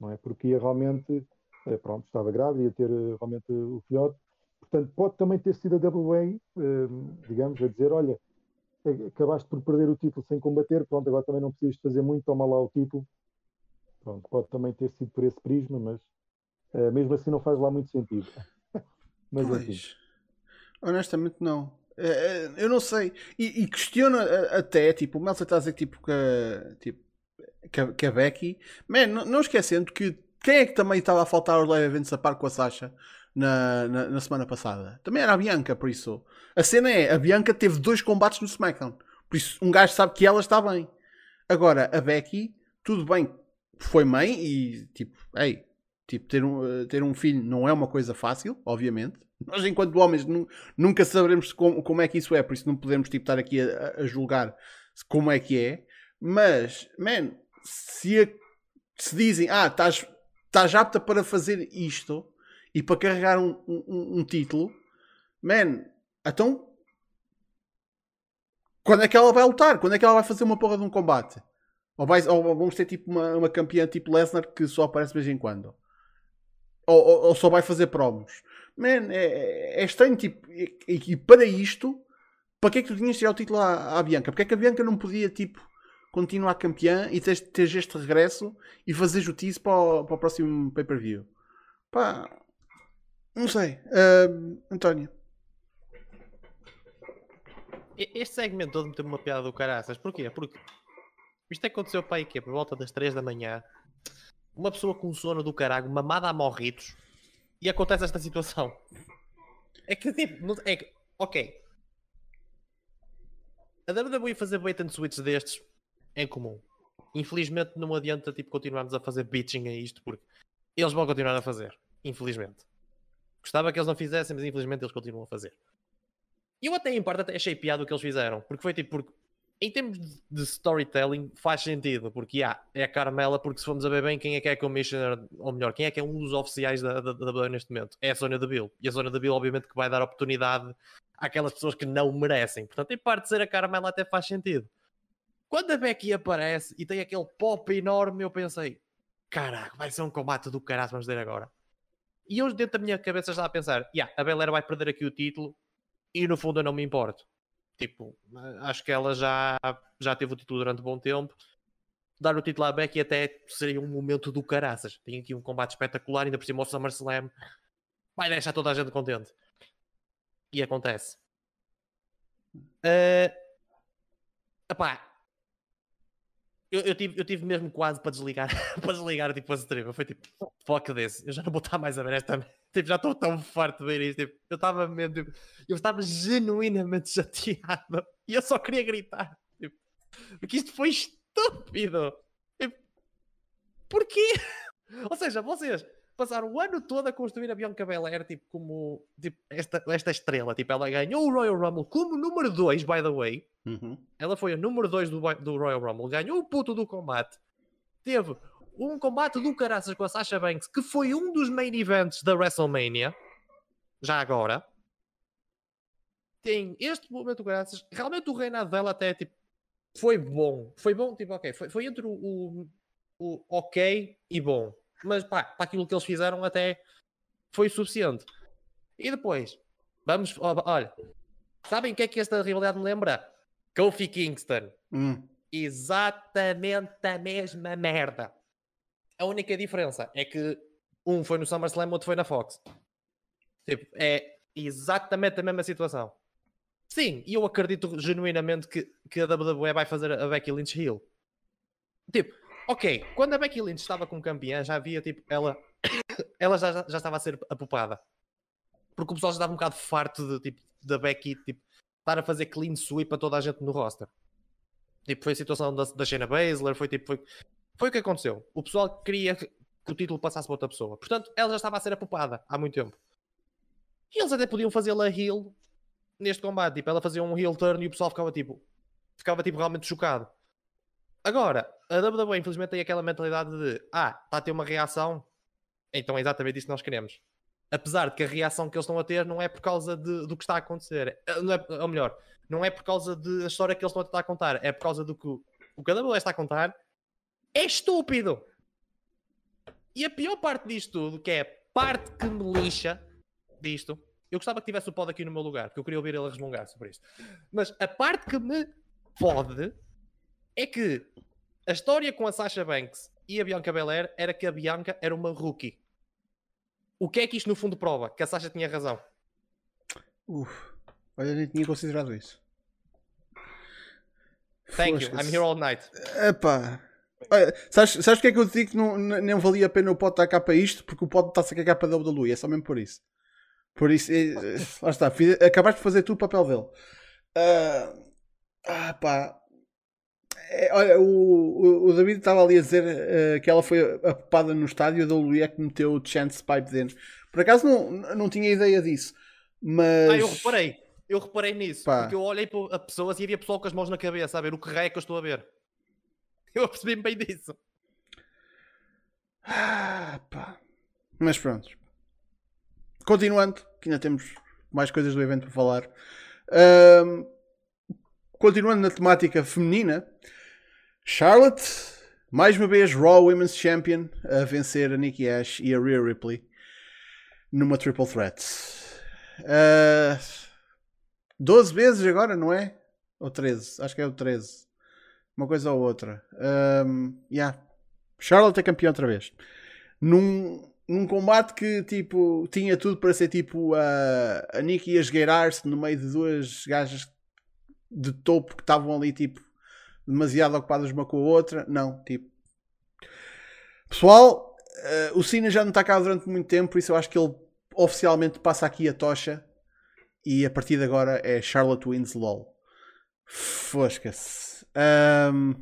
não é? Porque ia realmente, eh, pronto, estava grávida, ia ter eh, realmente o filhote, portanto, pode também ter sido a WA, digamos, a dizer: olha, acabaste por perder o título sem combater, pronto, agora também não precisas fazer muito, toma lá o título Pronto, pode também ter sido por esse prisma, mas uh, mesmo assim não faz lá muito sentido. mas pois. Assim. Honestamente não. Uh, eu não sei. E, e questiona até, tipo, o Melsa está a dizer tipo, que, tipo, que, a, que a Becky. Man, não, não, esquecendo que quem é que também estava a faltar aos live events a par com a Sasha na, na, na, semana passada? Também era a Bianca, por isso. A cena é, a Bianca teve dois combates no SmackDown. Por isso, um gajo sabe que ela está bem. Agora, a Becky, tudo bem foi mãe e tipo, ei, tipo, ter um, eh, ter um filho não é uma coisa fácil, obviamente. Nós, enquanto homens, nunca saberemos como, como é que isso é, por isso não podemos tipo, estar aqui a, a julgar como é que é. Mas, man, se, a, se dizem, ah, estás, estás apta para fazer isto e para carregar um, um, um título, man, então quando é que ela vai lutar? Quando é que ela vai fazer uma porra de um combate? Ou, vai, ou vamos ter tipo uma, uma campeã tipo Lesnar que só aparece de vez em quando. Ou, ou, ou só vai fazer promos. Man, é, é estranho, tipo, e, e, para isto, para que é que tu tinhas tirar o título à, à Bianca? Porque é que a Bianca não podia, tipo, continuar campeã e teres, teres este regresso e fazer tease para o, para o próximo pay-per-view? Pá, não sei. Uh, António. Este segmento todo me teve uma piada do caraças. Porquê? Porque isto é que aconteceu para que é por volta das 3 da manhã. Uma pessoa com sono do caralho, mamada a morritos, e acontece esta situação. É que tipo, é que, ok. A WWE fazer bait and switch destes é comum. Infelizmente não adianta tipo, continuarmos a fazer bitching a isto, porque eles vão continuar a fazer. Infelizmente. Gostava que eles não fizessem, mas infelizmente eles continuam a fazer. Eu até em parte até achei piada o que eles fizeram, porque foi tipo, porque em termos de storytelling, faz sentido, porque há, é a Carmela, porque se formos a ver bem, quem é que é Commissioner, ou melhor, quem é que é um dos oficiais da, WWE neste momento? É a Sônia Deville. E a Sônia Deville, obviamente, que vai dar oportunidade àquelas pessoas que não merecem. Portanto, em parte de ser a Carmela até faz sentido. Quando a Becky aparece e tem aquele pop enorme, eu pensei, caraca, vai ser um combate do caralho, vamos ver agora. E eu dentro da minha cabeça já a pensar, yeah, a Belair vai perder aqui o título e no fundo eu não me importo. Tipo, acho que ela já, já teve o título durante um bom tempo. Dar o título à Becky até seria um momento do caraças. Tem aqui um combate espetacular, ainda por cima o SummerSlam. Vai deixar toda a gente contente. E acontece. Uh, epá, eu, eu, tive, eu tive mesmo quase para desligar, para desligar tipo, a stream. Foi tipo, fuck desse, eu já não vou estar mais a ver esta. Tipo, já estou tão farto de ver isto. Tipo, eu estava mesmo, tipo, eu estava genuinamente chateado e eu só queria gritar. Tipo, porque isto foi estúpido. Tipo, porquê? Ou seja, vocês passaram o ano todo a construir a Bianca Belair tipo, como tipo, esta, esta estrela. Tipo, ela ganhou o Royal Rumble como número 2, by the way. Uhum. Ela foi a número 2 do, do Royal Rumble, ganhou o puto do combate. Teve um combate do caraças com a Sasha Banks, que foi um dos main events da WrestleMania. Já agora. Tem este momento do caraças. Realmente o reinado dela até tipo, foi bom. Foi bom, tipo, ok. Foi, foi entre o, o, o ok e bom mas pá, para aquilo que eles fizeram até foi suficiente. E depois, vamos, olha, sabem o que é que esta rivalidade me lembra? Kofi Kingston. Hum. Exatamente a mesma merda. A única diferença é que um foi no SummerSlam, outro foi na Fox. Tipo, é exatamente a mesma situação. Sim, e eu acredito genuinamente que, que a WWE vai fazer a Becky Lynch heel. Tipo, Ok, quando a Becky Lynch estava como campeã, já havia tipo, ela, ela já, já estava a ser apupada. Porque o pessoal já estava um bocado farto de, tipo, da Becky tipo, estar a fazer clean sweep a toda a gente no roster. Tipo, foi a situação da, da Shayna Baszler, foi tipo, foi, foi o que aconteceu. O pessoal queria que, o título passasse para outra pessoa. Portanto, ela já estava a ser apupada há muito tempo. E eles até podiam fazê-la heel neste combate. Tipo, ela fazia um heel turn e o pessoal ficava tipo, ficava tipo realmente chocado. Agora, a WWE infelizmente tem aquela mentalidade de ah, está a ter uma reação, então é exatamente isso que nós queremos. Apesar de que a reação que eles estão a ter não é por causa de, do que está a acontecer, eh, não é, ou melhor, não é por causa da história que eles estão a tentar contar, é por causa do que o que a WWE está a contar é estúpido. E a pior parte disto tudo, que é a parte que me lixa disto, eu gostava que tivesse o pod aqui no meu lugar, porque eu queria ouvir ele resmungar sobre isto. Mas a parte que me fode é que a história com a Sasha Banks e a Bianca Belair era que a Bianca era uma rookie. O que é que isto no fundo prova? Que a Sasha tinha razão. Uf, olha, nem tinha considerado isso. Thank you, I'm here all night. Epá. Olha, sabes, sabes porque é que eu digo que não, não valia a pena o pote estar cá para isto? Porque o pote está-se a cagar para Lui, é só mesmo por isso. Por isso, é, lá está, fiz, acabaste de fazer tu o papel dele. Uh, ah, pá, olha, o, o, David estava ali a dizer uh, que ela foi apopada no estádio e a WWE é que meteu o Chance Pipe dentro. Por acaso não, não tinha ideia disso. Mas. Ah, eu reparei. Eu reparei nisso. Pá. Porque eu olhei para pessoas e havia pessoal com as mãos na cabeça a ver o que raio é que eu estou a ver. Eu percebi-me bem disso. Ah, pá. Mas pronto. Continuando, que ainda temos mais coisas do evento para falar. Um, continuando na temática feminina, Charlotte, mais uma vez Raw Women's Champion, a vencer a Nikki Ash e a Rhea Ripley numa Triple Threat. Uh, 12 vezes agora, não é? Ou 13? Acho que é o 13. Uma coisa ou outra. Um, yeah. Charlotte é campeão outra vez. Num, num combate que tipo tinha tudo para ser tipo a, a Nikki a esgueirar-se no meio de duas gajas de topo que estavam ali tipo demasiado ocupadas uma com a outra. Não, tipo. Pessoal, uh, o Cena já não está cá durante muito tempo, por isso eu acho que ele oficialmente passa aqui a tocha. E a partir de agora é Charlotte Wins LOL. Fosca-se. Um...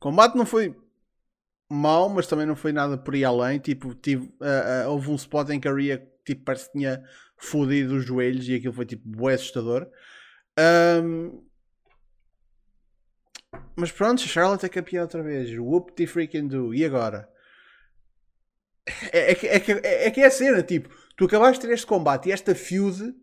Combate não foi mau, mas também não foi nada por aí além. Tipo, tive, uh, uh, houve um spot em que a Rhea tipo, parece que tinha fodido os joelhos e aquilo foi tipo bué assustador. Ahm, Mas pronto, Charlotte é campeã outra vez. Whoop de freaking do. E agora? É, é, que- é, que- é, é que é a cena, tipo, tu acabaste de ter este combate e esta feud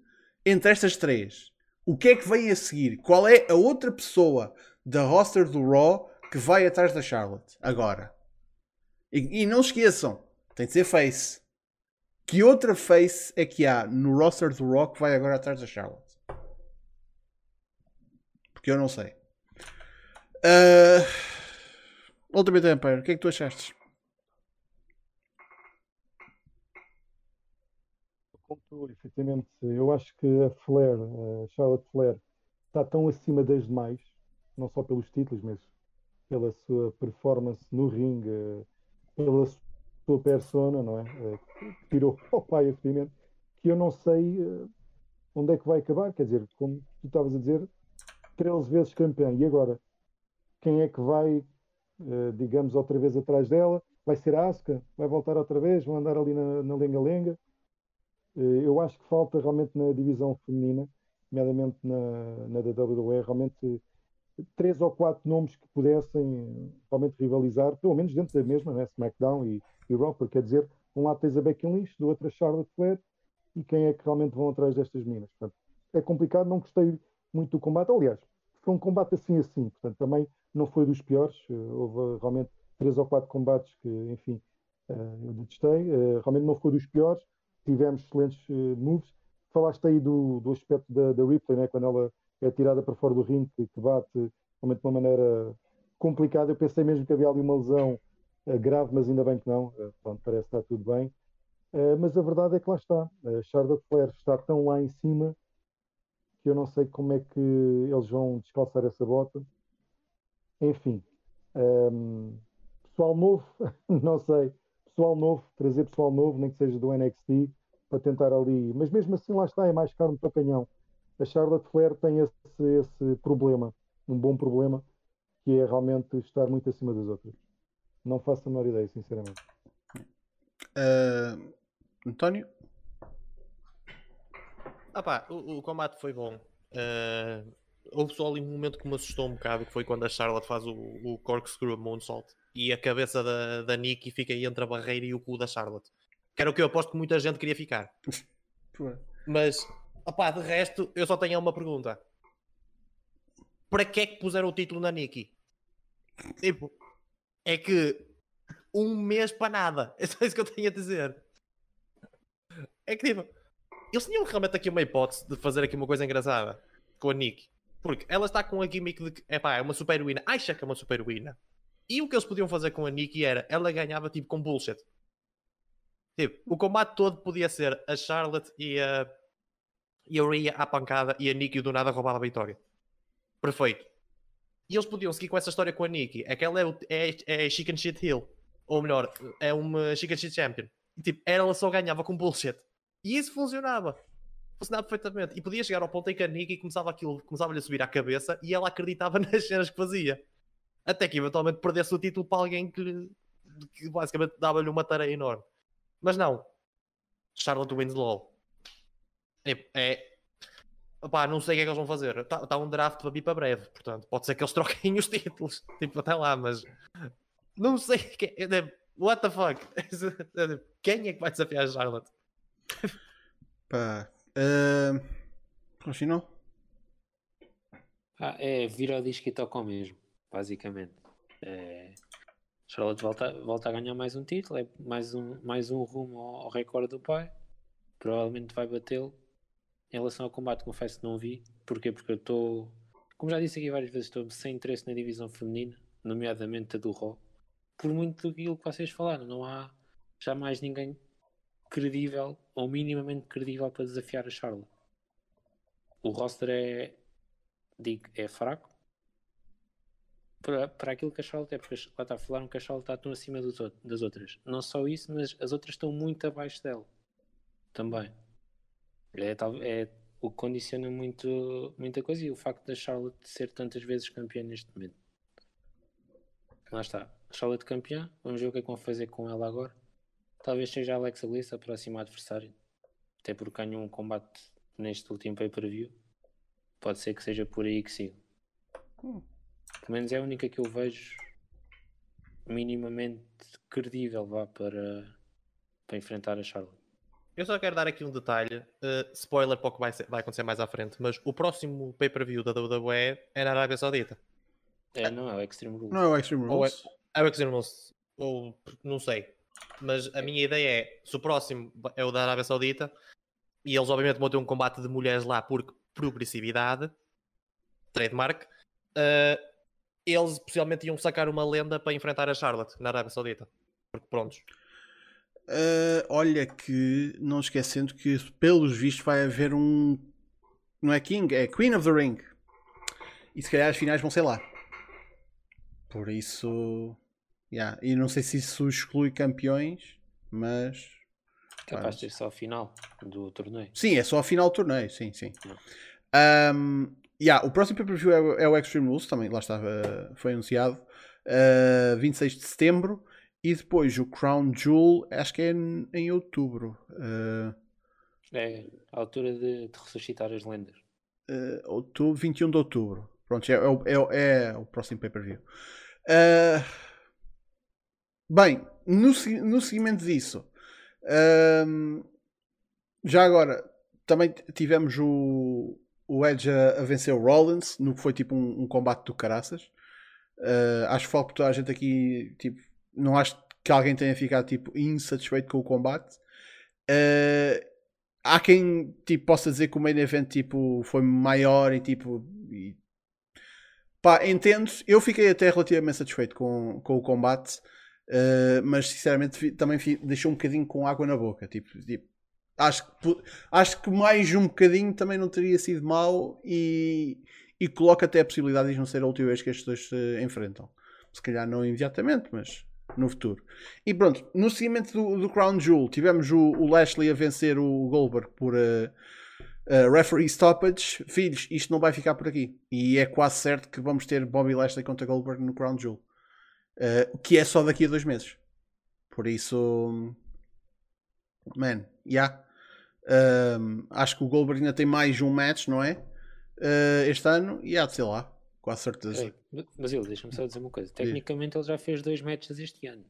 entre estas três. O que é que vem a seguir? Qual é a outra pessoa da roster do Raw que vai atrás da Charlotte agora? E, e não esqueçam, tem de ser face. Que outra face é que há no roster do que vai agora atrás da Charlotte? Porque eu não sei. Uh, Ultimate Empire, o que é que tu achaste? Efetivamente, eu acho que a Flair, a Charlotte Flair, está tão acima das demais, não só pelos títulos, mas pela sua performance no ringue, pela sua persona, não é? Eh, Tirou ao pai, efetivamente, que eu não sei eh, onde é que vai acabar. Quer dizer, como tu estavas a dizer, 13 vezes campeão. E agora? Quem é que vai, eh, digamos, outra vez atrás dela? Vai ser a Asuka? Vai voltar outra vez? Vão andar ali na lenga-lenga? Eu acho que falta realmente na divisão feminina, nomeadamente na, na da WWE, realmente três ou quatro nomes que pudessem realmente rivalizar, pelo menos dentro da mesma, né? SmackDown e, e Raw, quer dizer, um lado tens a Becky Lynch, do outro a Charlotte Flair, e quem é que realmente vão atrás destas meninas? Portanto, é complicado, não gostei muito do combate, aliás, foi um combate assim assim, portanto, também não foi dos piores, eh, houve realmente três ou quatro combates que, enfim, eh, eu detestei, eh, realmente não foi dos piores, tivemos excelentes eh, moves. Falaste aí do, do aspecto da, da Ripley, né? quando ela é tirada para fora do ringue, que, bate realmente de uma maneira complicada. Eu pensei mesmo que havia ali uma lesão eh, grave, mas ainda bem que não. Eh, pronto, parece que está tudo bem. Eh, mas a verdade é que lá está. A Charlotte Flair está tão lá em cima que eu não sei como é que eles vão descalçar essa bota. Enfim, ehm, pessoal novo, não sei pessoal novo, trazer pessoal novo, nem que seja do NXT, para tentar ali. Mas mesmo assim, lá está, é mais carne para canhão. A Charlotte Flair tem esse, esse problema, um bom problema, que é realmente estar muito acima das outras. Não faço a menor ideia, sinceramente. Uh, António? Ah pá, o, o combate foi bom. Eh, houve só ali um momento que me assustou um bocado, que foi quando a Charlotte faz o, o corkscrew moonsault e a cabeça da, da Nikki fica aí entre a barreira e o cu da Charlotte. Que era o que eu aposto que muita gente queria ficar. Mas, opá, de resto, eu só tenho uma pergunta. Para que é que puseram o título na Nikki? Tipo, é que um mês para nada. É só isso que eu tenho a dizer. É que tipo, eles tinham realmente aqui uma hipótese de fazer aqui uma coisa engraçada com a Nikki. Porque ela está com a gimmick de que epá, é uma super heroína, acha que é uma super heroína. E o que eles podiam fazer com a Nikki era ela ganhava tipo com bullshit. Tipo, o combate todo podia ser a Charlotte e a, e a Rhea à pancada e a Nikki do nada roubar a vitória. Perfeito. E eles podiam seguir com essa história com a Nikki. É que ela é, o- é, é Chicken Shit Hill. Ou melhor, é uma Chicken Shit Champion. E, tipo, ela só ganhava com bullshit. E isso funcionava. Funcionava perfeitamente. E podia chegar ao ponto em que a Nikki começava aquilo, começava-lhe a subir à cabeça e ela acreditava nas cenas que fazia. Até que eventualmente perdesse o título para alguém que, que basicamente dava-lhe uma tarefa enorme. Mas não. Charlotte Winslow. É. é opá, não sei o que é que eles vão fazer. Está tá um draft para vir para breve. Portanto, pode ser que eles troquem os títulos. Tipo, até lá, mas. Não sei. o que é- é- What the fuck? Quem é que vai desafiar a Charlotte? Pá. Uh, continuou? Ah, é vira o disco e toca ao mesmo, basicamente. É, Charlotte volta, volta a ganhar mais um título, é mais um, mais um rumo ao, ao recorde do pai. Provavelmente vai batê-lo. Em relação ao combate, confesso que não vi. Porquê? Porque eu estou, como já disse aqui várias vezes, estou sem interesse na divisão feminina, nomeadamente a do Raw. Por muito daquilo que vocês falaram, não há jamais ninguém credível ou minimamente credível para desafiar a Charlotte. O roster é, digo, é fraco para, para aquilo que a Charlotte é, porque lá está, falaram que a Charlotte está tão acima dos das outras. Não só isso, mas as outras estão muito abaixo dela também. É, é o que condiciona muito, muita coisa e o facto da Charlotte ser tantas vezes campeã neste momento. Lá está, Charlotte campeã, vamos ver o que é que vão fazer com ela agora. Talvez seja a Alexa Bliss a próxima adversária, até porque ganhou um combate neste último pay-per-view. Pode ser que seja por aí que siga. Hum. Pelo menos é a única que eu vejo minimamente credível vá para, para enfrentar a Charlotte. Eu só quero dar aqui um detalhe, uh, spoiler para o que vai, ser- vai acontecer mais à frente, mas o próximo pay-per-view da WWE é na Arábia Saudita. É, não, é o Extreme Rules. Não é o Extreme é, Rules? é o Extreme Rules, ou não sei. Mas a minha ideia é, se o próximo é o da Arábia Saudita, e eles obviamente vão ter um combate de mulheres lá por progressividade, trademark, uh, eles possivelmente iam sacar uma lenda para enfrentar a Charlotte na Arábia Saudita. Porque prontos. Uh, olha que, não esquecendo que pelos vistos vai haver um. Não é King, é Queen of the Ring. E se calhar as finais vão ser lá. Por isso. Yeah. E não sei se isso exclui campeões, mas. Capaz de ser só a final do torneio. Sim, é só a final do torneio, sim, sim. Um, yeah, o próximo pay-per-view é, o- é o Extreme Rules, também lá está, uh, foi anunciado. Uh, 26 de setembro. E depois o Crown Jewel, acho que é em, em outubro. Uh, É a altura de, de ressuscitar as lendas. uh, outubro, 21 de outubro. Pronto, é, é o- é o- é o próximo pay-per-view. Uh, bem, no, no seguimento disso, um, já agora também tivemos o, o Edge a, a vencer o Rollins, no que foi tipo um, um combate do caraças. Uh, acho que por toda a gente aqui, tipo, não acho que alguém tenha ficado tipo insatisfeito com o combate. Uh, há quem tipo, possa dizer que o main event tipo, foi maior e tipo. E... Pá, entendo. Eu fiquei até relativamente satisfeito com, com o combate, uh, mas sinceramente também deixou um bocadinho com água na boca. Tipo, tipo, acho, que, acho que mais um bocadinho também não teria sido mau e, e coloca até a possibilidade de não ser a última vez que estes dois se enfrentam. Se calhar não imediatamente, mas no futuro. E pronto, no seguimento do, do Crown Jewel, tivemos o, o Lashley a vencer o Goldberg por uh, uh, referee stoppage. Filhos, isto não vai ficar por aqui. E é quase certo que vamos ter Bobby Lashley contra Goldberg no Crown Jewel. Uh, que é só daqui a dois meses. Por isso, man, yeah. Um, acho que o Goldberg ainda tem mais um match, não é? Este ano, e há de ser lá, quase certeza. Peraí, mas ele, deixa-me só dizer uma coisa. Tecnicamente ele já fez dois matches este ano.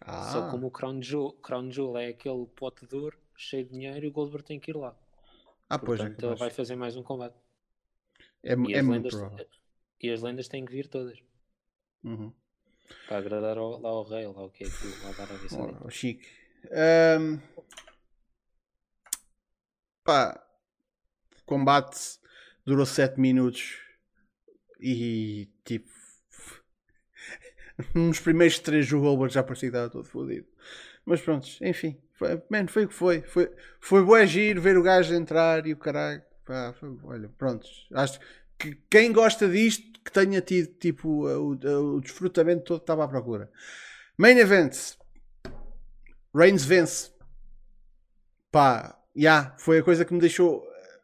Ah, Só como o Crown Jewel, Crown Jewel é aquele pote de ouro cheio de dinheiro e o Goldberg tem que ir lá. ah, pois é, Portanto, ele capaz. vai fazer mais um combate. é, E, é as muito lendas, e as lendas têm que vir todas. Uhum. Para agradar ao, lá ao rei, lá o que é aquilo, lá da Arábia Saudita. Oh, chique. Ahm, pá, combate durou 7 minutos e tipo nos primeiros 3 o Goldberg já parecia que estava todo fodido. Mas pronto, enfim, foi, man, foi o que foi. Foi, foi bué giro ver o gajo entrar e o caralho. Pá, foi- olha, pronto. Acho que quem gosta disto que tenha tido tipo o, o desfrutamento todo que estava à procura. Main event. Reigns vence. Pá, já, foi a coisa que me deixou eh,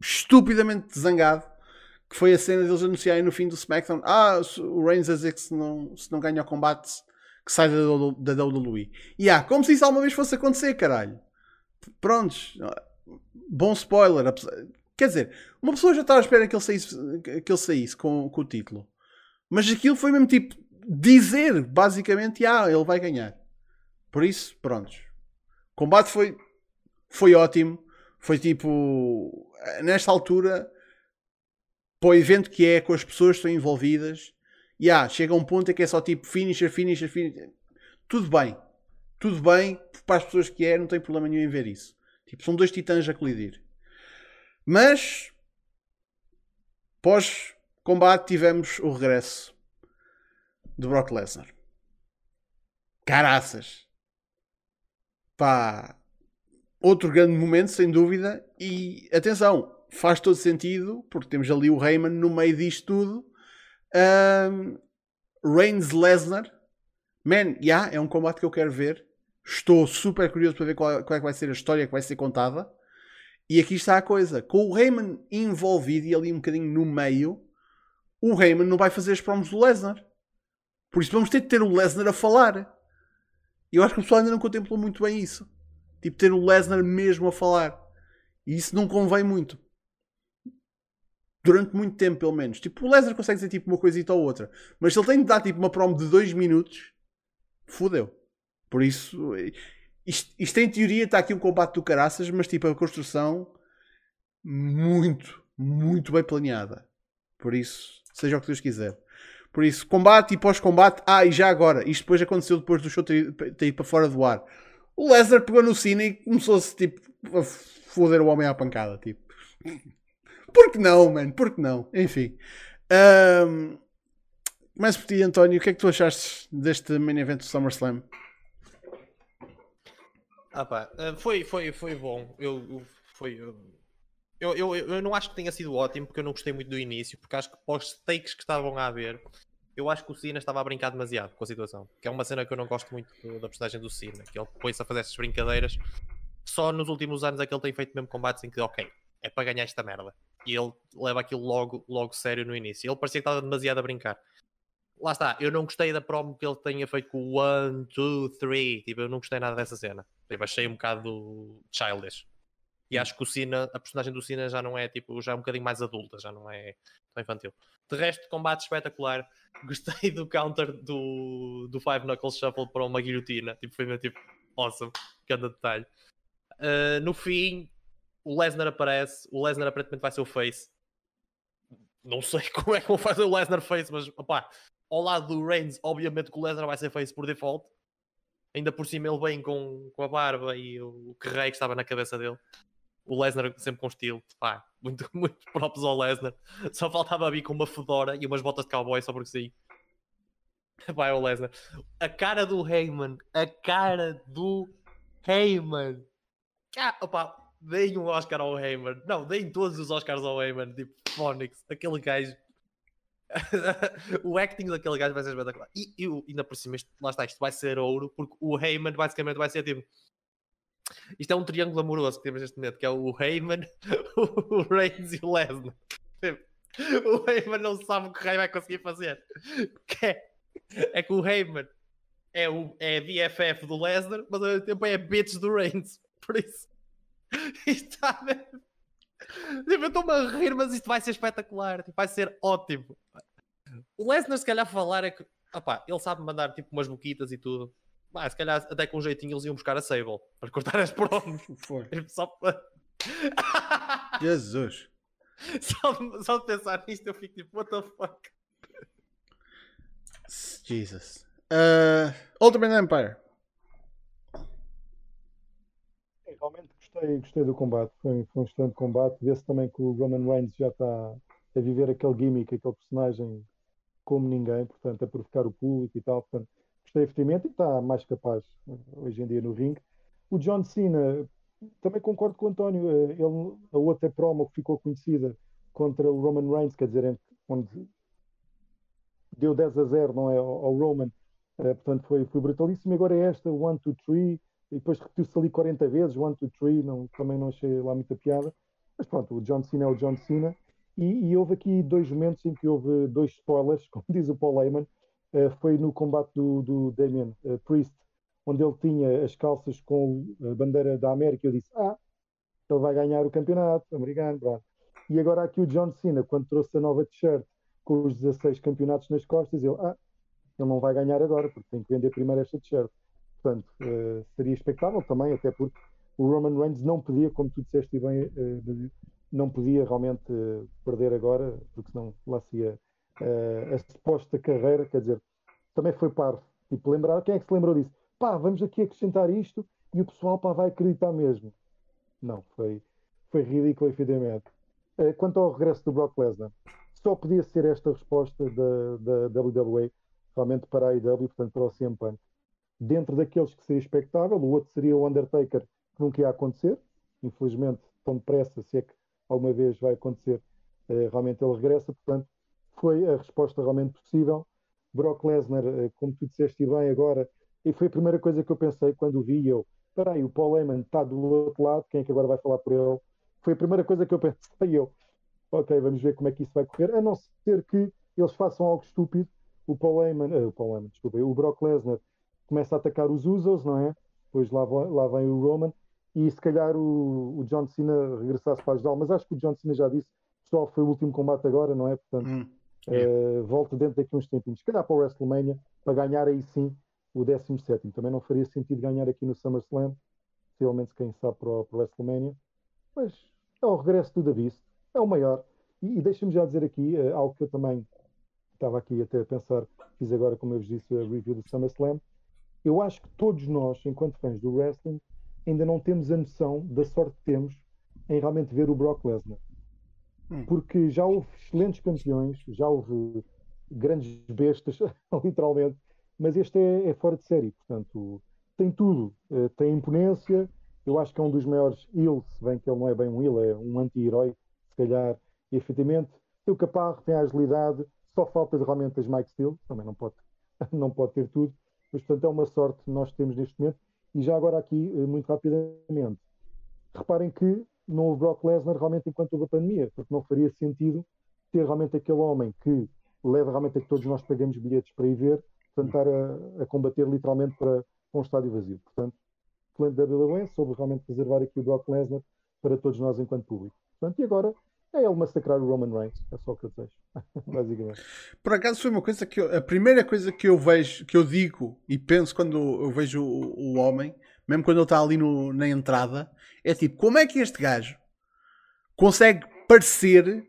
estupidamente zangado. Que foi a cena deles anunciarem no fim do SmackDown. Ah, o Reigns a dizer que se não, se não ganha o combate, que sai da, da WWE. E já, como se isso alguma vez fosse acontecer, caralho. Prontos. Bom spoiler. Quer dizer, uma pessoa já estava à espera que ele saísse, que ele saísse com, com o título. Mas aquilo foi mesmo tipo dizer, basicamente, ah, ele vai ganhar. Por isso, prontos. O combate foi, foi ótimo. Foi tipo, nesta altura, para o evento que é, com as pessoas que estão envolvidas, e ah, chega um ponto em que é só tipo finisher, finisher, finisher. Tudo bem. Tudo bem, para as pessoas que é, não tem problema nenhum em ver isso. Tipo, são dois titãs a colidir. Mas, pós-combate, tivemos o regresso de Brock Lesnar. Caraças. Pá. Outro grande momento, sem dúvida. E atenção, faz todo sentido, porque temos ali o Heyman no meio disto tudo. Um, Reigns Lesnar. Man, yeah, é um combate que eu quero ver. Estou super curioso para ver qual, qual é que vai ser a história que vai ser contada. E aqui está a coisa. Com o Heyman envolvido e ali um bocadinho no meio, o Heyman não vai fazer as promos do Lesnar. Por isso vamos ter de ter o Lesnar a falar. Eu acho que o pessoal ainda não contemplou muito bem isso. Tipo, ter o Lesnar mesmo a falar. E isso não convém muito. Durante muito tempo, pelo menos. Tipo, o Lesnar consegue dizer tipo uma coisita ou outra. Mas se ele tem de dar tipo uma promo de 2 minutos, fodeu. Por isso, isto, isto em teoria está aqui um combate do caraças, mas tipo a construção muito, muito bem planeada. Por isso, seja o que Deus quiser. Por isso, combate e pós-combate. Ah, e já agora, isto depois aconteceu depois do show ter, ter ido para fora do ar. O Lesnar pegou no sino e começou-se tipo a foder o homem à pancada. Tipo, por que não, mano? Por que não? Enfim. Um, começo por ti, António. O que é que tu achaste deste main event do SummerSlam? Ah pá, eh, foi, foi, foi bom. Eu, foi, eu, eu, eu não acho que tenha sido ótimo porque eu não gostei muito do início, porque acho que os takes que estavam a haver, eu acho que o Cena estava a brincar demasiado com a situação. Que é uma cena que eu não gosto muito da personagem do Cena, que ele põe-se a fazer essas brincadeiras. Só nos últimos anos é que ele tem feito mesmo combates em que, ok, é para ganhar esta merda. E ele leva aquilo logo, logo sério no início. Ele parecia que estava demasiado a brincar. Lá está, eu não gostei da promo que ele tenha feito com o 1, 2, 3. Tipo, eu não gostei nada dessa cena. Tipo, achei um bocado childish. E acho que o Cena, a personagem do Cena já não é tipo, já é um bocadinho mais adulta, já não é tão infantil. De resto, combate espetacular. Gostei do counter do, do Five Knuckles Shuffle para uma guilhotina. Tipo, foi meu tipo, awesome, cada detalhe. Uh, no fim, o Lesnar aparece. O Lesnar aparentemente vai ser o face. Não sei como é que vou fazer o Lesnar face, mas opá, ao lado do Reigns, obviamente que o Lesnar vai ser face por default. Ainda por cima ele vem com, com a barba e o, o que estava na cabeça dele o Lesnar sempre com estilo, pá, muito, muito próprios ao Lesnar. Só faltava vir com uma fedora e umas botas de cowboy só porque sim. Vai o Lesnar. A cara do Heyman, a cara do Heyman. Ah, opa, deem um Oscar ao Heyman. Não, deem todos os Oscars ao Heyman. Tipo, Phonics, aquele gajo. o acting daquele gajo vai ser espetacular. E, e ainda por cima, isto, lá está, isto vai ser ouro, porque o Heyman basicamente vai ser tipo isto é um triângulo amoroso que temos neste momento, que é o Heyman, o Reigns e o Lesnar. O Heyman não sabe o que o Rey vai conseguir fazer. Que é, é que o Heyman é, o, é BFF do Lesnar, mas ao mesmo tempo é bitch do Reigns. Por isso, isto está mesmo. Tipo, eu estou-me a rir, mas isto vai ser espetacular. Tipo, vai ser ótimo. O Lesnar, se calhar, falar é que opá, ele sabe mandar tipo umas boquitas e tudo. Ah, se calhar até com um jeitinho eles iam buscar a Sable para cortar as promos. Foi. Só para... Jesus. Só, só de pensar nisto eu fico tipo, what the fuck? Jesus. Uh, Ultimate Empire. realmente gostei, gostei do combate. Foi, foi um excelente combate. Vê-se também que o Roman Reigns já está a viver aquele gimmick, aquele personagem como ninguém, portanto, a provocar o público e tal. Portanto, gostei efetivamente e está mais capaz eh, hoje em dia no ringue. O John Cena, também concordo com o António, eh, ele, a outra promo que ficou conhecida contra o Roman Reigns, quer dizer, onde deu 10 a 0 não é, ao, Roman, uh, portanto foi, foi brutalíssimo. Agora é esta, 1, 2, 3, e depois repetiu-se ali 40 vezes, 1, 2, 3, não, também não achei lá muita piada. Mas pronto, o John Cena é o John Cena. E, e houve aqui dois momentos em que houve dois spoilers, como diz o Paul Heyman, uh, foi no combate do, do Damien uh, Priest, onde ele tinha as calças com a bandeira da América. Eu disse: Ah, ele vai ganhar o campeonato americano. E agora aqui o John Cena, quando trouxe a nova t-shirt com os 16 campeonatos nas costas, eu, ah, ele não vai ganhar agora, porque tem que vender primeiro esta t-shirt. Portanto, uh, seria expectável também, até porque o Roman Reigns não podia, como tu disseste bem, uh, não podia realmente uh, perder agora, porque senão lá se ia a suposta carreira, quer dizer, também foi par. Tipo, lembrar, quem é que se lembrou disso? Pá, vamos aqui acrescentar isto e o pessoal pá, vai acreditar mesmo. Não, foi, foi ridículo, evidentemente. Quanto ao regresso do Brock Lesnar, só podia ser esta resposta da, da WWE, realmente para a AEW, portanto para o CM Punk. Dentro daqueles que seria expectável, o outro seria o Undertaker, que nunca ia acontecer. Infelizmente, tão depressa, se é que alguma vez vai acontecer, uh, realmente ele regressa. Portanto, foi a resposta realmente possível. Brock Lesnar, eh, como tu disseste bem agora, e foi a primeira coisa que eu pensei quando o vi eu. Espera aí, o Paul Heyman está do outro lado, quem é que agora vai falar por ele? Foi a primeira coisa que eu pensei eu. Ok, vamos ver como é que isso vai correr, a não ser que eles façam algo estúpido. O Paul Heyman, uh, o Paul Heyman, desculpa, o Brock Lesnar começa a atacar os Usos, não é? Depois lá, lá vem o Roman e se calhar o, o John Cena regressasse para ajudar, mas acho que o John Cena já disse só foi o último combate agora, não é? Portanto, Hum. eh, volta dentro daqui uns tempinhos. Se calhar para o WrestleMania, para ganhar aí sim o 17. Também não faria sentido ganhar aqui no SummerSlam, possivelmente quem sabe para o, para o WrestleMania. Mas é o regresso do Davis, é o maior. E, e deixa-me já dizer aqui eh, algo que eu também estava aqui até a pensar, fiz agora, como eu vos disse, a review do SummerSlam. Eu acho que todos nós, enquanto fãs do wrestling, ainda não temos a noção da sorte que temos em realmente ver o Brock Lesnar. Hum. Porque já houve excelentes campeões, já houve grandes bestas, literalmente, mas este é, é fora de série. Portanto, tem tudo. Eh, tem imponência. Eu acho que é um dos maiores heels, se bem que ele não é bem um heel, é um anti-herói, se calhar, e efetivamente. Tem o caparro, tem a agilidade, só falta realmente as Mike Steel, também não pode, não pode ter tudo, mas portanto é uma sorte que nós temos neste momento. E já agora aqui, eh, muito rapidamente, reparem que não houve Brock Lesnar realmente enquanto houve a pandemia, porque não faria sentido ter realmente aquele homem que leva realmente a que todos nós paguemos bilhetes para ir ver, estar a, a combater literalmente para, um estádio vazio. Portanto, excelente WWE soube realmente reservar aqui o Brock Lesnar para todos nós enquanto público. Portanto, e agora é ele massacrar o Roman Reigns, é só o que eu desejo, basicamente. Por acaso foi uma coisa que eu, a primeira coisa que eu vejo, que eu digo e penso quando eu vejo o, o homem, mesmo quando ele está ali no- na entrada, é tipo, como é que este gajo consegue parecer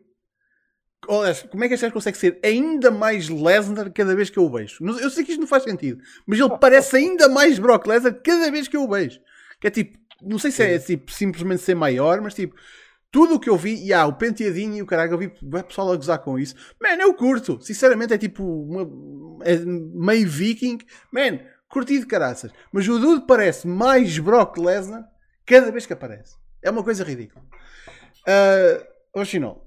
como é que este gajo consegue ser ainda mais Lesnar cada vez que eu o vejo? Eu sei que isto não faz sentido, mas ele parece ainda mais Brock Lesnar cada vez que eu o vejo. Que é tipo, não sei se é tipo, simplesmente ser maior, mas tipo, tudo o que eu vi, e há o penteadinho e o caralho, eu vi o pessoal a gozar com isso. Man, eu curto. Sinceramente, é tipo uma, é meio viking. Man, curti de caraças. Mas o Dude parece mais Brock Lesnar cada vez que aparece. É uma coisa ridícula. Uh, Oxinol.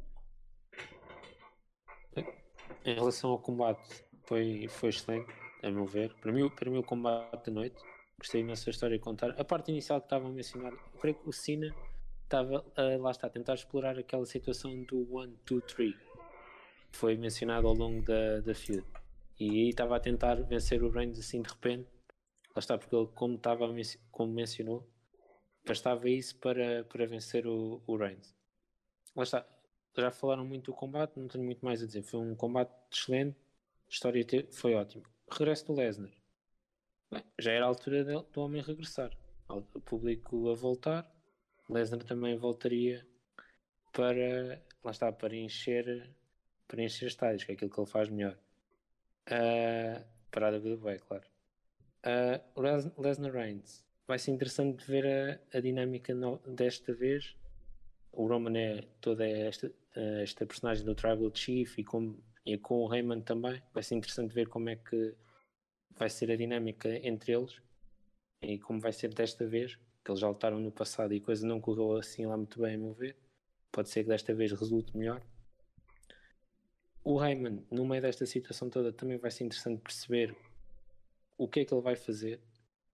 Em relação ao combate, foi, foi excelente, a meu ver. Para mim, para mim, o combate da noite, gostei imenso da história de contar. A parte inicial que estavam a mencionar, eu creio que o Cena estava, ah, lá está, a tentar explorar aquela situação do 1, 2, 3, que foi mencionado ao longo da, da feud. E estava a tentar vencer o Reigns assim de repente. Lá está, porque ele, como, estava como mencionou, bastava isso para, para vencer o, o Reigns. Lá está, já falaram muito do combate, não tenho muito mais a dizer. Foi um combate excelente, a história foi ótima. Regresso do Lesnar. Bem, já era a altura do homem regressar. O público a voltar. Lesnar também voltaria para. Lá está, para encher, para encher estádios, que é aquilo que ele faz melhor. Ah, para a WWE, claro. Ah, Les- Lesnar Reigns. Vai ser interessante ver a, a dinâmica no- desta vez o Roman é toda esta, eh, esta personagem do Tribal Chief e com, e com o Heyman também. Vai ser interessante ver como é que vai ser a dinâmica entre eles e como vai ser desta vez, que eles já lutaram no passado e a coisa não correu assim lá muito bem, a meu ver. Pode ser que desta vez resulte melhor. O Heyman, no meio desta situação toda, também vai ser interessante perceber o que é que ele vai fazer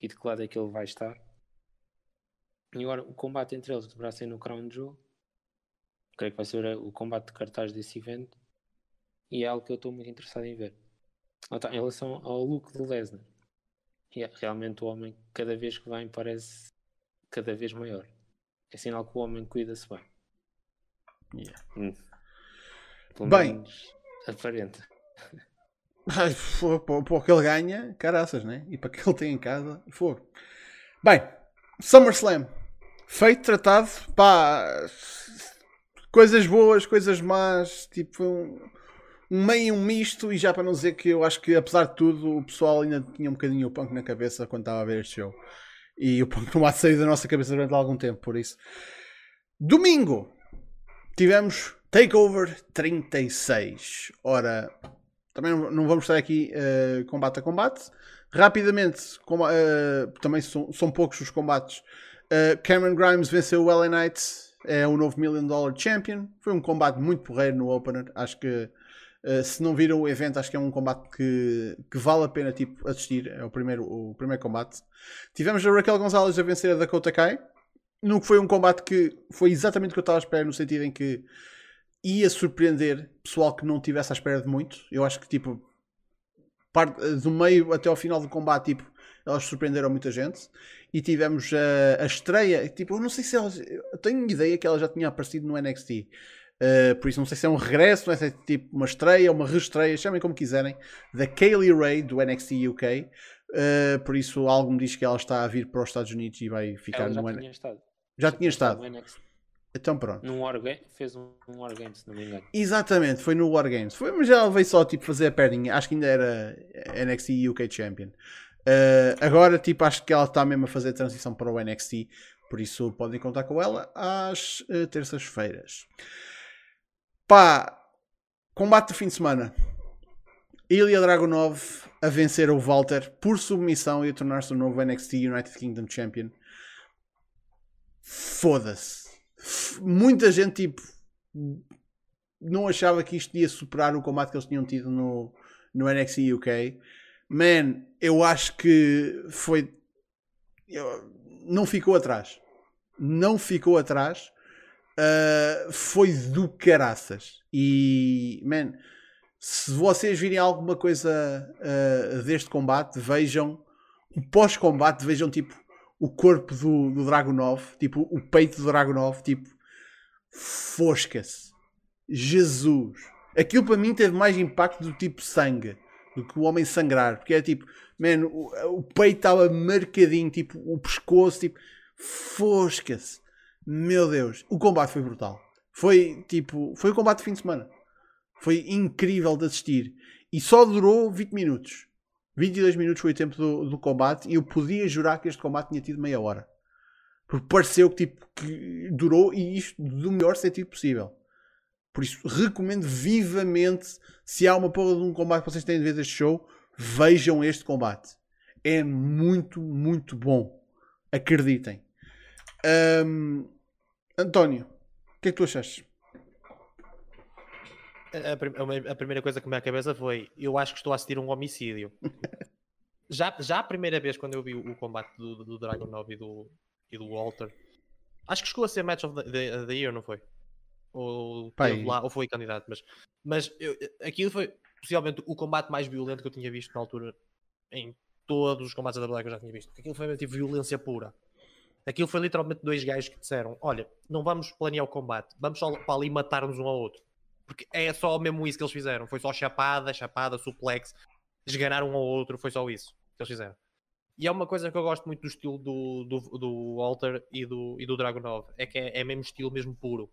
e de que lado é que ele vai estar. E agora o combate entre eles deverá ser no Crown Jewel. Creio que vai ser o combate de cartaz desse evento. E é algo que eu estou muito interessado em ver. Tá, em relação ao look do Lesnar. é, realmente o homem, cada vez que vem, parece cada vez maior. É sinal que o homem cuida-se bem. Yeah. Hum. Pelo Bem. menos aparenta. Ai, Para para o que ele ganha, caraças, né? E para o que ele tem em casa, fogo. Bem, SummerSlam. Feito, tratado. Pá. Coisas boas, coisas más. Tipo, um, um meio um misto. E já para não dizer que eu acho que, apesar de tudo, o pessoal ainda tinha um bocadinho o punk na cabeça quando estava a ver este show. E o punk não há sair da nossa cabeça durante algum tempo, por isso. Domingo. Tivemos Takeover 36. Ora, também não, vamos estar aqui eh, combate a combate. Rapidamente, como, eh, também são, são poucos os combates. Eh, Cameron Grimes venceu o LA Knight, é o novo Million Dollar Champion. Foi um combate muito porreiro no Opener. Acho que eh, se não viram o evento, acho que é um combate que, que vale a pena tipo, assistir. É o primeiro, o primeiro combate. Tivemos a Raquel Gonzalez a vencer a Dakota Kai. No que foi um combate que foi exatamente o que eu estava à espera, no sentido em que ia surpreender pessoal que não estivesse à espera de muito. Eu acho que, tipo, parte, do meio até ao final do combate, tipo, elas surpreenderam muita gente. E tivemos a, a estreia, tipo, eu não sei se elas. Eu tenho ideia que ela já tinha aparecido no NXT. Uh, por isso não sei se é um regresso, não é se é tipo uma estreia, uma reestreia, chamem como quiserem, da Kaylee Ray do NXT UK. Uh, por isso algo me diz que ela está a vir para os Estados Unidos e vai ficar Ela já no tinha estado. Já tinha estado. Então pronto. Num Wargame, fez um, um Wargame, se não me engano. Exatamente, foi no Wargames. Foi, mas ela veio só tipo fazer a perninha. Acho que ainda era NXT UK Champion. Uh, agora, tipo, acho que ela está mesmo a fazer a transição para o NXT. Por isso podem contar com ela às uh, terças-feiras. Pá, combate do fim de semana. Ilya Dragunov a vencer o Walter por submissão e a tornar-se o novo NXT United Kingdom Champion. Foda-se. Muita gente, tipo, não achava que isto ia superar o combate que eles tinham tido no, no NXT UK. Man, eu acho que foi. não ficou atrás. Não ficou atrás. Uh, foi do caraças. E, man, se vocês virem alguma coisa uh, deste combate, vejam o pós-combate, vejam tipo o corpo do, do Dragunov, tipo o peito do Dragunov, tipo fosca-se. Jesus. Aquilo para mim teve mais impacto do tipo sangue do que o homem sangrar, porque é tipo, man, o, o peito estava marcadinho, tipo o pescoço, tipo fosca-se. Meu Deus, o combate foi brutal. Foi tipo, foi o combate de fim de semana. Foi incrível de assistir. E só durou 20 minutos. 22 minutos foi o tempo do, do combate e eu podia jurar que este combate tinha tido meia hora. Porque pareceu que, tipo, que durou e isto do melhor sentido possível. Por isso, recomendo vivamente, se há uma porra de um combate que vocês têm de ver deste show, vejam este combate. É muito, muito bom. Acreditem. Ahm, António, o que é que tu achaste? A, a prim- a me- a primeira coisa que me veio à cabeça foi: eu acho que estou a assistir um homicídio. já, já a primeira vez quando eu vi o, o combate do, do Dragonov e do, e do Walter, acho que chegou a ser Match of the, the, the Year, não foi? Ou, lá, ou foi candidato, mas, mas eu, aquilo foi possivelmente o combate mais violento que eu tinha visto na altura em todos os combates da WWE que eu já tinha visto. Aquilo foi tipo violência pura. Aquilo foi literalmente dois gajos que disseram: Olha, não vamos planear o combate, vamos só para ali matar-nos um ao outro. Porque é só mesmo isso que eles fizeram. Foi só chapada, chapada, suplex, esganaram um ao outro, foi só isso que eles fizeram. E é uma coisa que eu gosto muito do estilo do, do, do Walter e do, e do Dragonov. É que é, é mesmo estilo mesmo puro.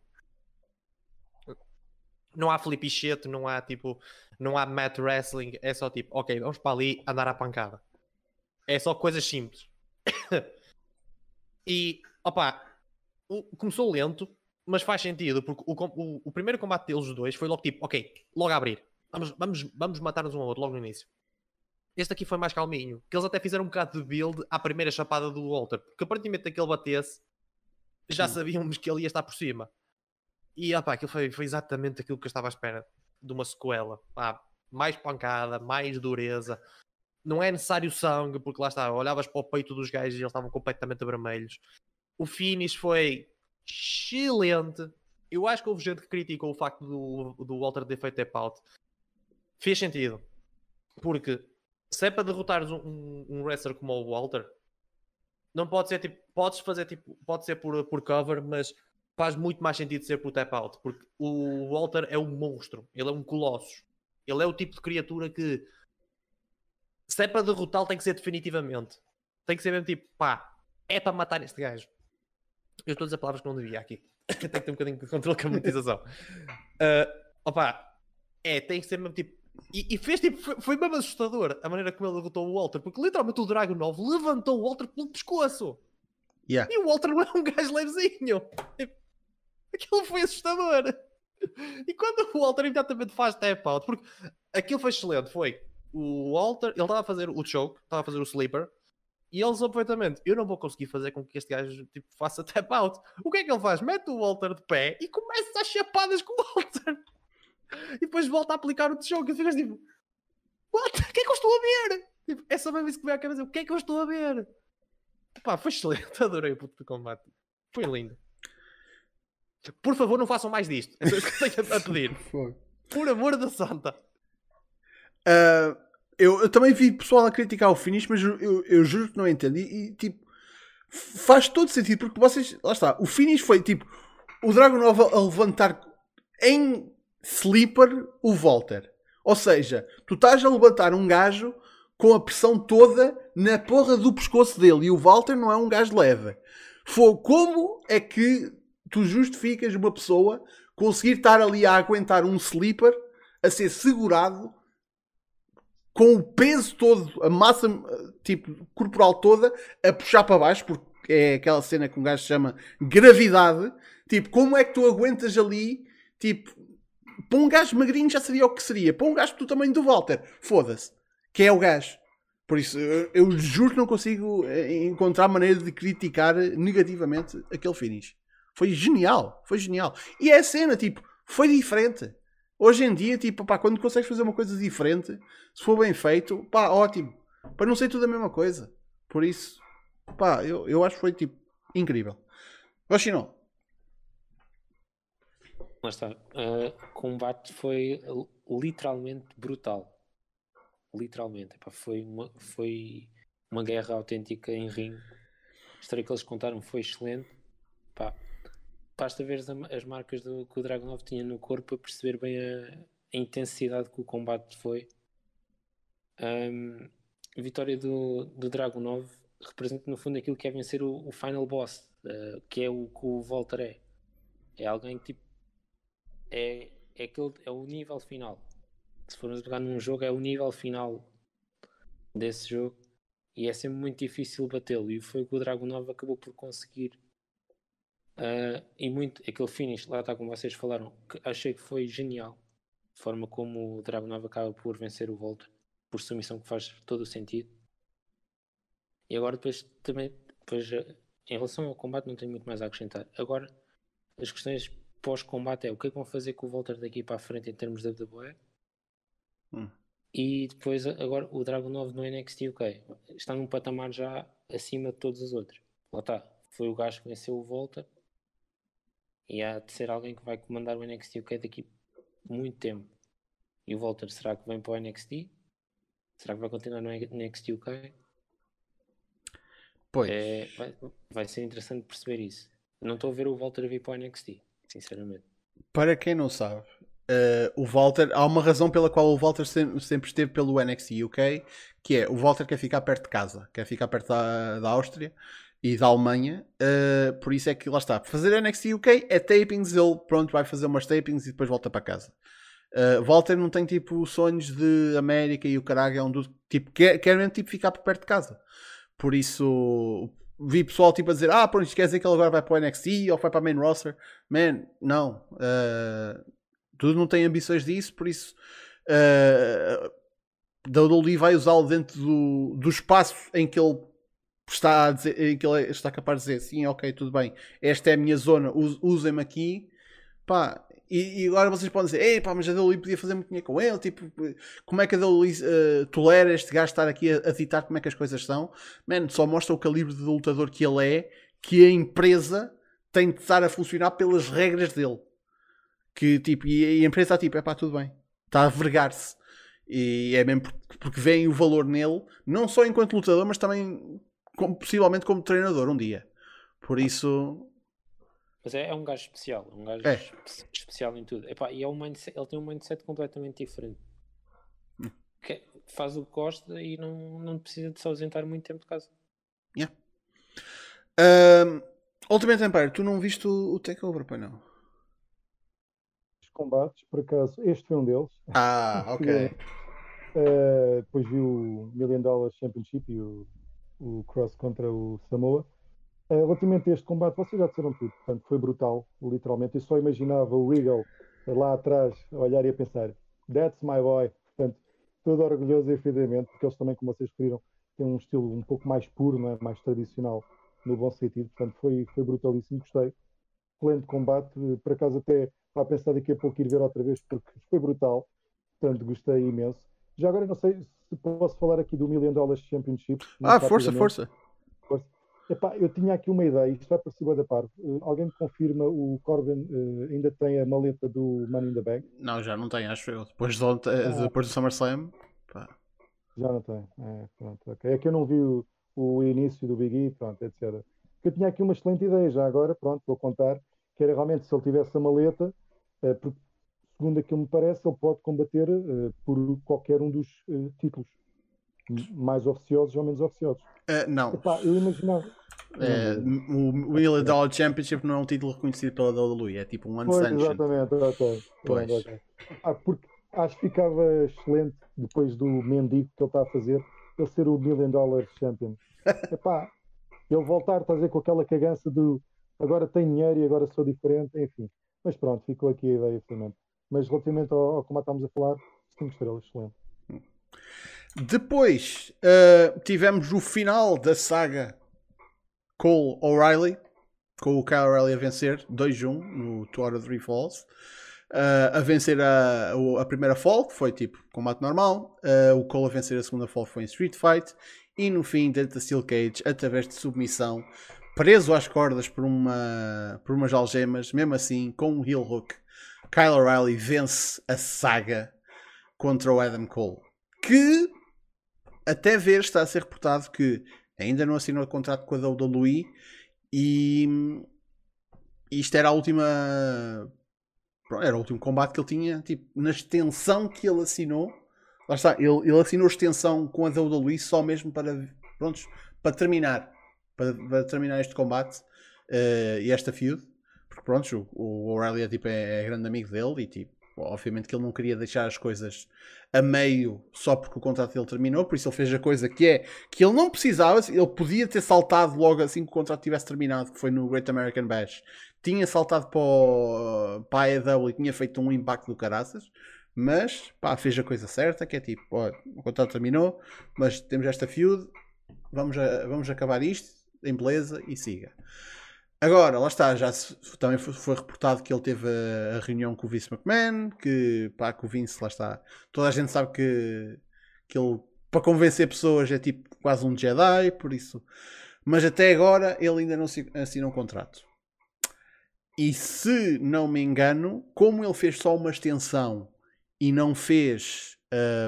Não há flipichete, não há tipo, não há mat wrestling, é só tipo, ok, vamos para ali andar à pancada. É só coisas simples. e, opá, o- começou lento, mas faz sentido, porque o, o- o primeiro combate deles dois foi logo tipo, ok, logo a abrir. Vamos, vamos, vamos matar-nos um ao outro logo no início. Este aqui foi mais calminho, que eles até fizeram um bocado de build à primeira chapada do Walter, porque aparentemente que ele batesse, já Sim. sabíamos que ele ia estar por cima. E opá, aquilo foi, foi exatamente aquilo que eu estava à espera de uma sequela. Pá, mais pancada, mais dureza. Não é necessário sangue, porque lá está, olhavas para o peito dos gajos e eles estavam completamente vermelhos. O finish foi excelente. Eu acho que houve gente que criticou o facto do, do Walter ter feito tap out. Fez sentido. Porque se é para derrotares um, um, um wrestler como o Walter, não pode ser tipo, podes fazer tipo, pode ser por, por cover, mas faz muito mais sentido ser por tap out, porque o Walter é um monstro, ele é um colosso, ele é o tipo de criatura que se é para derrotá-lo tem que ser definitivamente, tem que ser mesmo tipo, pá, é para matar este gajo. Eu estou a dizer palavras que não devia aqui, tenho que ter um bocadinho de controle com a monetização. Uh, opa, é, tem que ser mesmo tipo. E, e fez tipo, foi, foi mesmo assustador a maneira como ele derrotou o Walter, porque literalmente o Dragon 9 levantou o Walter pelo pescoço. Yeah. E o Walter não é um gajo levezinho. Tipo, Aquilo foi assustador. E quando o Walter imediatamente faz tap out, porque aquilo foi excelente, foi o Walter, ele estava a fazer o choke, estava a fazer o sleeper, e ele soube perfeitamente, eu não vou conseguir fazer com que este gajo tipo, faça tap out. O que é que ele faz? Mete o Walter de pé e começa as chapadas com o Walter. E depois volta a aplicar o choke e ficas tipo, what? O que é que eu estou a ver? Tipo, é só mesmo isso que me veio à cabeça, o que é que eu estou a ver? Pá, foi excelente, adorei o puto do combate. Foi lindo. Por favor, não façam mais disto. É só isso que eu tenho a pedir. Por amor da santa. Uh, eu, eu também vi pessoal a criticar o finish, mas eu, eu, juro que não entendo. E, tipo, faz todo sentido, porque vocês. Lá está, o finish foi tipo o Dragon Nova a levantar em sleeper o Walter. Ou seja, tu estás a levantar um gajo com a pressão toda na porra do pescoço dele e o Walter não é um gajo leve. Foi como é que tu justificas uma pessoa conseguir estar ali a aguentar um sleeper a ser segurado com o peso todo, a massa tipo corporal toda a puxar para baixo, porque é aquela cena que um gajo chama gravidade. Tipo, como é que tu aguentas ali? Tipo, para um gajo magrinho já seria o que seria. Para um gajo do tamanho do Walter, foda-se, que é o gajo. Por isso, eu, eu juro que não consigo eh, encontrar maneira de criticar negativamente aquele finish. Foi genial, foi genial. E é a cena, tipo, foi diferente. Hoje em dia, tipo, pá, quando consegues fazer uma coisa diferente, se for bem feito, pá, ótimo. Para não ser tudo a mesma coisa. Por isso, pá, eu, eu acho que foi, tipo, incrível. Oxinó. Mas está. Uh, combate foi literalmente brutal. Literalmente. Epá, foi, uma, foi uma guerra autêntica em ringue. A história que eles contaram foi excelente. Pá, basta ver as marcas do, que o Dragonov tinha no corpo para perceber bem a, a intensidade que o combate foi. Um, a vitória do, do Dragonov representa no fundo aquilo que é vencer o, o final boss, uh, que é o que o Volter é. É alguém que tipo é, é, aquele, é o nível final. Se formos pegar num jogo, é o nível final desse jogo e é sempre muito difícil batê-lo. E foi o que o Dragonov acabou por conseguir Uh, e muito, aquele finish, lá está como vocês falaram, que achei que foi genial. A forma como o Dragunov acaba por vencer o Volta, por submissão que faz todo o sentido. E agora depois também, depois, ah, em relação ao combate não tenho muito mais a acrescentar. Agora, as questões pós-combate é o que é que vão fazer com o Volta daqui para a frente em termos de WWE. Hum. E depois agora o Dragon 9 no NXT UK está num patamar já acima de todos os outros. Lá está, foi o gajo que venceu o Volta e há de ser alguém que vai comandar o NXT UK daqui muito tempo. E o Walter, será que vem para o NXT? Será que vai continuar no NXT UK? Pois. É, vai, vai, ser interessante perceber isso. Não estou a ver o Walter vir para o NXT, sinceramente. Para quem não sabe, uh, o Walter, há uma razão pela qual o Walter sempre, sempre esteve pelo NXT UK, que é o Walter quer ficar perto de casa, quer ficar perto da, da Áustria e da Alemanha, uh, por isso é que lá está. Fazer NXT UK é tapings, ele pronto vai fazer umas tapings e depois volta para casa. Uh, Walter não tem tipo sonhos de América e o caralho é um do tipo, quer, quer mesmo tipo, ficar por perto de casa. Por isso vi pessoal tipo a dizer: Ah, pronto, quer dizer que ele agora vai para o NXT ou vai para a main roster. Man, não. Uh, tudo não tem ambições disso, por isso. Uh, WWE vai usá-lo dentro do, do espaço em que ele está a dizer, que ele está capaz de dizer sim, ok, tudo bem, esta é a minha zona, usem-me aqui, pá, e, e, agora vocês podem dizer, ei pá, mas a Dolly podia fazer muito dinheiro com ele, tipo, como é que a Dolly uh, tolera este gajo estar aqui a, a ditar como é que as coisas são? Man, só mostra o calibre de lutador que ele é, que a empresa tem de estar a funcionar pelas regras dele. Que tipo, e a empresa está tipo, é pá, tudo bem, está a vergar-se. E é mesmo porque, porque veem o valor nele, não só enquanto lutador, mas também como, possivelmente como treinador um dia. Por isso. Mas é, é um gajo especial, um gajo é. especial em tudo. Epá, e é um mindset, ele tem um mindset completamente diferente. Hum. Que faz o que gosta e não, não precisa de se ausentar muito tempo de casa. Yeah. Um, Ultimate Empire, tu não viste o, o Takeover, pai não? Os combates, por acaso, este foi um deles. Ah, ok. uh, depois vi o Million Dollar Championship e o o Cross contra o Samoa. Uh, relativamente a este combate, vocês já disseram tudo, portanto, foi brutal, literalmente. Eu só imaginava o Regal lá atrás a olhar e a pensar: That's my boy. Portanto, todo orgulhoso, efetivamente, porque eles também, como vocês referiram, têm um estilo um pouco mais puro, não é? mais tradicional, no bom sentido. Portanto, foi, foi brutalíssimo, gostei. Excelente combate, por acaso, até a pensar daqui a pouco ir ver outra vez, porque foi brutal. Portanto, gostei imenso. Já agora, não sei se posso falar aqui do Million Dollars Championship. Ah, força, força. força. Epá, eu tinha aqui uma ideia, isto vai para cima da parte. Uh, alguém me confirma o Corbin uh, ainda tem a maleta do Money in the Bank? Não, já não tem, acho eu. Depois, de ontem, ah. depois do SummerSlam. Pá. Já não tem. É, pronto, okay. é que eu não vi o, o início do Big E, pronto, etc. Eu tinha aqui uma excelente ideia já agora, pronto, vou contar, que era realmente se ele tivesse a maleta, Uh, porque, segundo aquilo me parece, ele pode combater uh, por qualquer um dos uh, títulos, mais oficiosos ou menos oficiosos. não. Epá, eu imaginava. É, o Million Dollar Championship não é um título reconhecido pela WWE, é tipo um unsanctioned. Exatamente, ok. Pois. Ah, porque acho que ficava excelente depois do mendigo que ele está a fazer, ele ser o Million Dollar Champion. Epá, ele voltar, a dizer, com aquela cagança do agora tenho dinheiro e agora sou diferente, enfim. Mas pronto, ficou aqui a ideia, finalmente. Mas relativamente ao, ao como estamos a falar, 5 estrelas, excelente. Depois uh, tivemos o final da saga Cole O'Reilly, com o Kyle O'Reilly a vencer 2-1 no Two Out of Three Falls. Uh, a vencer a, a, primeira fall, que foi tipo combate normal. Uh, o Cole a vencer a segunda fall foi em Street Fight. E no fim, dentro da Steel Cage, através de submissão, preso às cordas por, uma, por umas algemas, mesmo assim, com um heel hook, Kyle O'Reilly vence a saga contra o Adam Cole. Que até ver está a ser reportado que ainda não assinou o contrato com a WWE e isto era a última era o último combate que ele tinha tipo, na extensão que ele assinou lá está, ele, ele assinou extensão com a WWE só mesmo para prontos, para terminar para, para terminar este combate uh, e esta feud porque pronto, o, o O'Reilly é, tipo, é, é grande amigo dele e tipo Obviamente que ele não queria deixar as coisas a meio só porque o contrato dele terminou, por isso ele fez a coisa que é que ele não precisava, ele podia ter saltado logo assim que o contrato tivesse terminado, que foi no Great American Bash. Tinha saltado para, o, para a AEW e tinha feito um impacto do caraças, mas pá, fez a coisa certa, que é tipo, ó, o contrato terminou, mas temos esta feud, vamos, a, vamos acabar isto em beleza e siga. Agora, lá está, já se, também foi, foi, reportado que ele teve a, a, reunião com o Vince McMahon, que pá, que o Vince, lá está, toda a gente sabe que, que ele, para convencer pessoas, é tipo quase um Jedi, por isso. Mas até agora ele ainda não assinou um contrato. E se não me engano, como ele fez só uma extensão e não fez.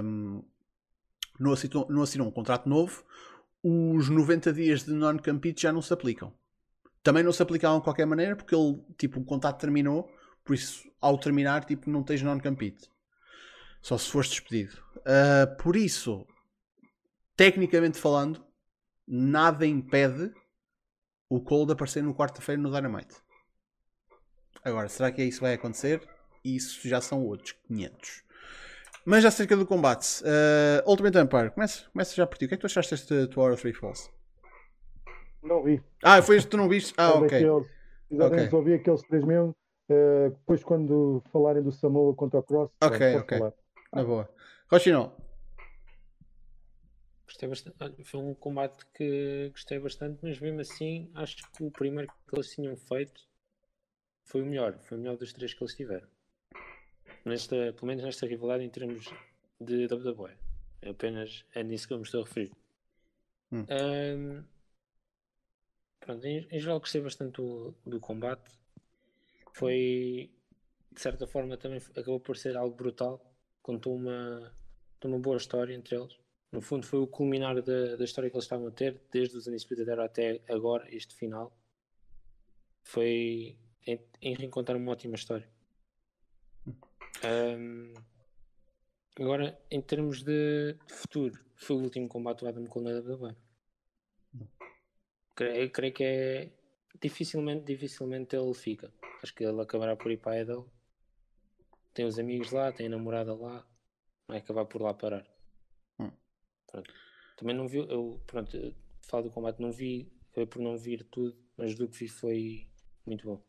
Um, não, assinou, não assinou um contrato novo, os 90 dias de non-compete já não se aplicam também não se aplicavam de qualquer maneira porque ele, tipo, o contrato terminou, por isso, ao terminar, tipo, não tens non-compete. Só se fores despedido. Uh, por isso, tecnicamente falando, nada impede o Cole de aparecer no quarta-feira no Dynamite. Agora, será que é isso vai acontecer? Isso já são outros 500. Mas acerca do combate, uh, Ultimate Empire, começa, começa já por ti. O que é que tu achaste deste Two Hour 3 Falls? Não vi. Ah, foi este que tu não viste? Ah, ok. Exatamente, okay. só vi aqueles três mesmo. Uh, depois, quando falarem do Samoa contra o Cross, ok, ok. Falar. Na boa. Rochino. Gostei bastante. Foi um combate que gostei bastante, mas mesmo assim, acho que o primeiro que eles tinham feito foi o melhor. Foi o melhor dos três que eles tiveram. Nesta, pelo menos nesta rivalidade em termos de WWE. É apenas é nisso que eu me estou a referir. Hum. Um, Pronto, em, geral gostei bastante do, do combate. Foi de certa forma também acabou por ser algo brutal. Contou uma, uma boa história entre eles. No fundo foi o culminar da, da história que eles estavam a ter, desde os Undisputed Era até agora, este final. Foi em, em reencontrar uma ótima história. Um, agora, em termos de futuro, foi o último combate do Adam Cole na WWE. Creio, creio que é dificilmente, dificilmente ele fica. Acho que ele acabará por ir para a Edel. Tem os amigos lá, tem a namorada lá, vai acabar por lá parar. Hum. Também não vi, eu pronto, falo do combate, não vi, acabei por não vir tudo, mas do que vi foi muito bom.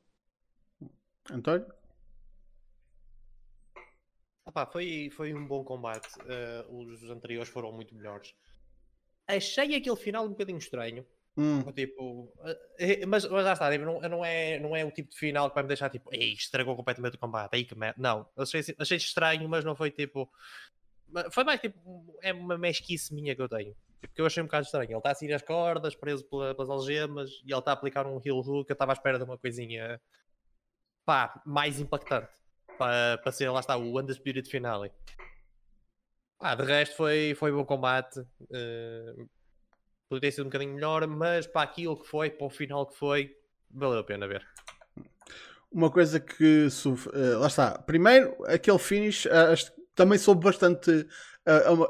António? Ah, foi, foi um bom combate. Uh, os anteriores foram muito melhores. Achei aquele final um bocadinho estranho. Hum. Tipo, eh, eh, mas, mas já está, tipo, não, não, é, não é o tipo de final que vai me deixar tipo, Ei, estragou completamente o combate. Aí que Não, achei, achei estranho, mas não foi tipo. Foi mais tipo, é uma mesquice minha que eu tenho. Porque tipo, eu achei um bocado estranho. Ele está assim nas cordas, preso pelas algemas, e ele está a aplicar um heel hook. Eu estava à espera de uma coisinha pá, mais impactante para, para ser, lá está, o Undisputed Finale. Ah, de resto foi, foi bom combate. Uh, poderia ter sido um bocadinho melhor, mas para aquilo que foi, para o final que foi, valeu a pena ver. uma coisa que. eh, lá está. Primeiro, aquele finish que também soube bastante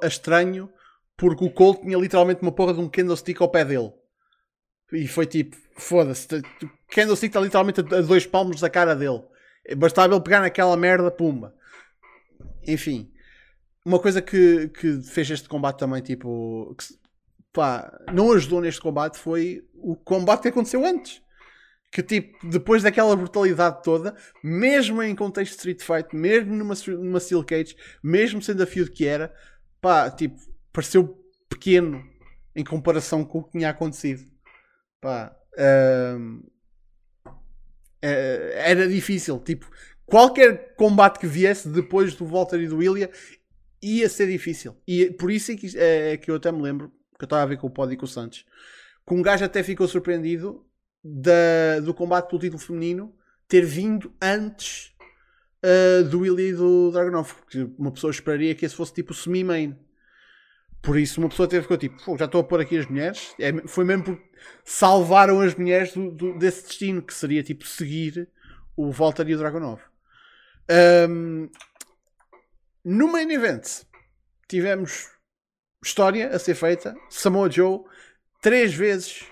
a estranho porque o Colt tinha literalmente uma porra de um candlestick ao pé dele. E foi tipo, foda-se, o candlestick está literalmente a dois palmos da cara dele. Bastava ele pegar naquela merda, pumba. Enfim, uma coisa que, que fez este combate também, tipo, que pá, não ajudou neste combate foi o combate que aconteceu antes. Que tipo, depois daquela brutalidade toda, mesmo em contexto Street Fight, mesmo numa, numa Steel Cage, mesmo sendo a feud que era, pá, tipo, pareceu pequeno em comparação com o que tinha acontecido. Pá, ahm, eh, era difícil. Tipo, qualquer combate que viesse depois do Walter e do Ilya ia ser difícil. E por isso é que, é que eu até me lembro, que eu estava a ver com o Pod e com o Santos, que um gajo até ficou surpreendido da, do combate pelo título feminino ter vindo antes uh, do Ilya e do Dragunov. Porque uma pessoa esperaria que esse fosse tipo o semi-main. Por isso uma pessoa até ficou tipo, "Pô, já estou a pôr aqui as mulheres. É, foi mesmo porque salvaram as mulheres do- do- desse destino, que seria tipo seguir o Walter e o Dragunov. Um, no main event tivemos história a ser feita. Samoa Joe, três vezes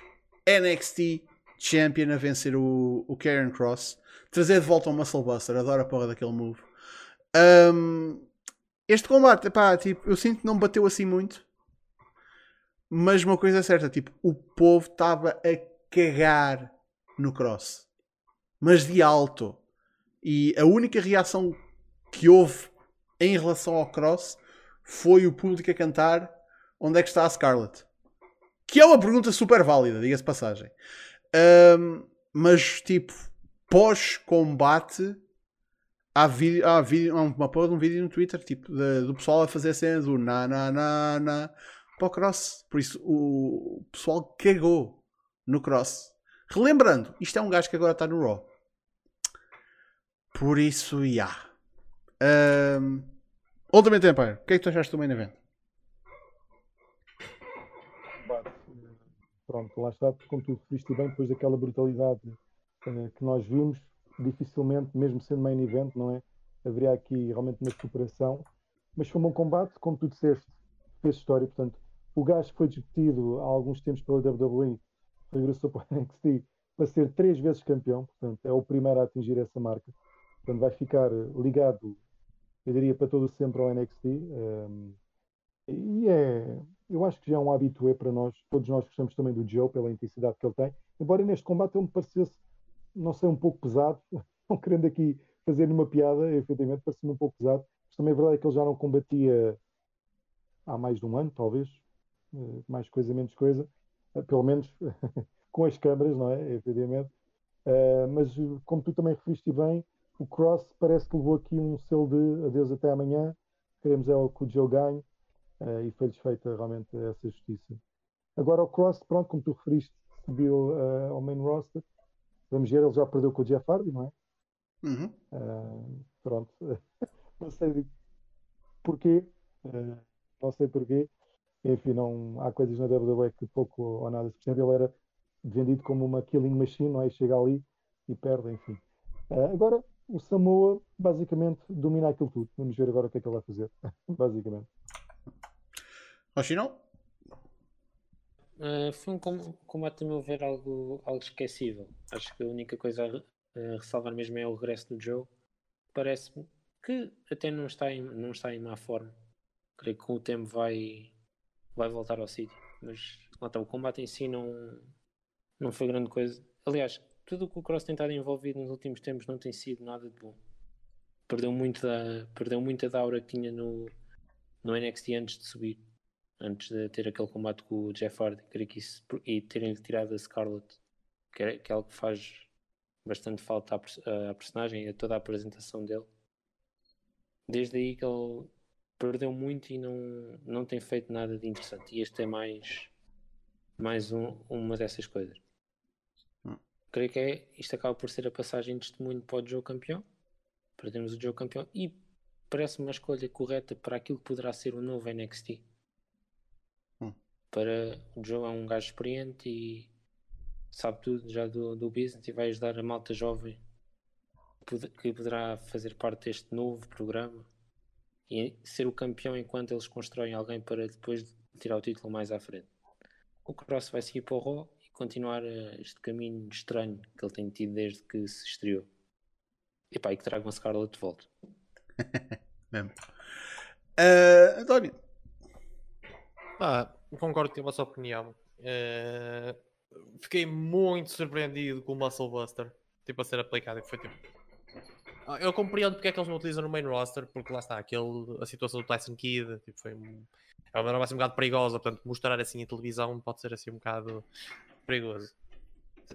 NXT Champion a vencer o, o Karen Cross. Trazer de volta o Muscle Buster. Adoro a porra daquele move. Um, este combate, pá, tipo, eu sinto que não bateu assim muito. Mas uma coisa é certa, tipo, o povo estava a cagar no Cross. Mas de alto. E a única reação que houve em relação ao Cross foi o público a cantar onde é que está a Scarlett. Que é uma pergunta super válida, diga-se passagem. Ahm, mas, tipo, pós-combate, há, vídeo, há, vídeo, há uma porra de um vídeo no Twitter tipo, de- do pessoal a fazer a cena do na na na na para o Cross. Por isso, o, o pessoal cagou no Cross. Relembrando, isto é um gajo que agora está no Raw. Por isso, já. Yeah. Um, Ultimate Empire, o que é que tu achaste do main event? Pronto, lá está, como tu referiste bem, depois daquela brutalidade eh, que nós vimos, dificilmente, mesmo sendo main event, não é? Haveria aqui realmente uma superação. Mas foi um bom combate, como tu disseste, fez história. Portanto, o gajo que foi discutido há alguns tempos pela WWE regressou para o NXT para ser três vezes campeão. Portanto, é o primeiro a atingir essa marca. Portanto, vai ficar ligado, eu diria, para todo sempre ao NXT. Um, e é, eu acho que já é um habitué para nós. Todos nós gostamos também do Joe pela intensidade que ele tem. Embora neste combate ele me parecesse, não sei, um pouco pesado. Não querendo aqui fazer nenhuma piada, efetivamente, parecia-me um pouco pesado. Mas também é verdade que ele já não combatia há mais de um ano, talvez. Eh, Mais coisa, menos coisa. Eh, Pelo menos com as câmaras, não é? Efetivamente. Eh, mas como tu também referiste bem, o Cross parece que levou aqui um selo de adeus até amanhã. Queremos é o que o Joe ganhe. eh, e foi-lhes feita realmente essa justiça. Agora o Cross, pronto, como tu referiste, subiu eh, ao main roster. Vamos ver, ele já perdeu com o Jeff Hardy, não é? Uhum. Ah, pronto, não sei porquê, não sei porquê. Enfim, não, há coisas na WWE que pouco ou nada se percebe. Ele era vendido como uma killing machine, não é? Chega ali e perde, enfim. Agora, o Samoa basicamente domina aquilo tudo. Vamos ver agora o que é que ele vai fazer, basicamente. Oshino? Uh, foi um com- combate, a meu ver, algo, algo esquecível. Acho que a única coisa a ressalvar mesmo é o regresso do Joe. Parece-me que até não está, em, não está em má forma. Creio que com o tempo vai, vai voltar ao sítio. Mas lá está, o combate em si não, não foi grande coisa. Aliás, tudo o que o Cross tem estado envolvido nos últimos tempos não tem sido nada de bom. Perdeu muito da, perdeu muita da aura que tinha no, no NXT antes de subir antes de ter aquele combate com o Jeff Hardy, e terem-lhe tirado a Scarlett, que é, que é algo que faz bastante falta à, à personagem e a toda a apresentação dele. Desde aí que ele perdeu muito e não, não tem feito nada de interessante. E este é mais, mais um- uma dessas coisas. Hum. Creio que é, isto acaba por ser a passagem de testemunho para o Joe campeão, para termos o Joe campeão, e parece-me uma escolha correta para aquilo que poderá ser o novo NXT para o Joe é um gajo experiente e sabe tudo já do, do business e vai ajudar a malta jovem que poderá fazer parte deste novo programa e ser o campeão enquanto eles constroem alguém para depois tirar o título mais à frente. O Cross vai seguir para o Raw continuar eh, este caminho estranho que ele tem tido desde que se estreou. E pá, e que traga uma Scarlett de volta. Mesmo. Ah, António, Pá, concordo com a vossa opinião. Eh, fiquei muito surpreendido com o Muscle Buster tipo, a ser aplicado. que Foi, tipo... Ah, Eu compreendo porque é que eles não utilizam no main roster, porque lá está, aquele, a situação do Tyson Kidd tipo, foi um- é uma norma assim um bocado perigosa, portanto, mostrar assim em televisão pode ser assim um bocado perigoso.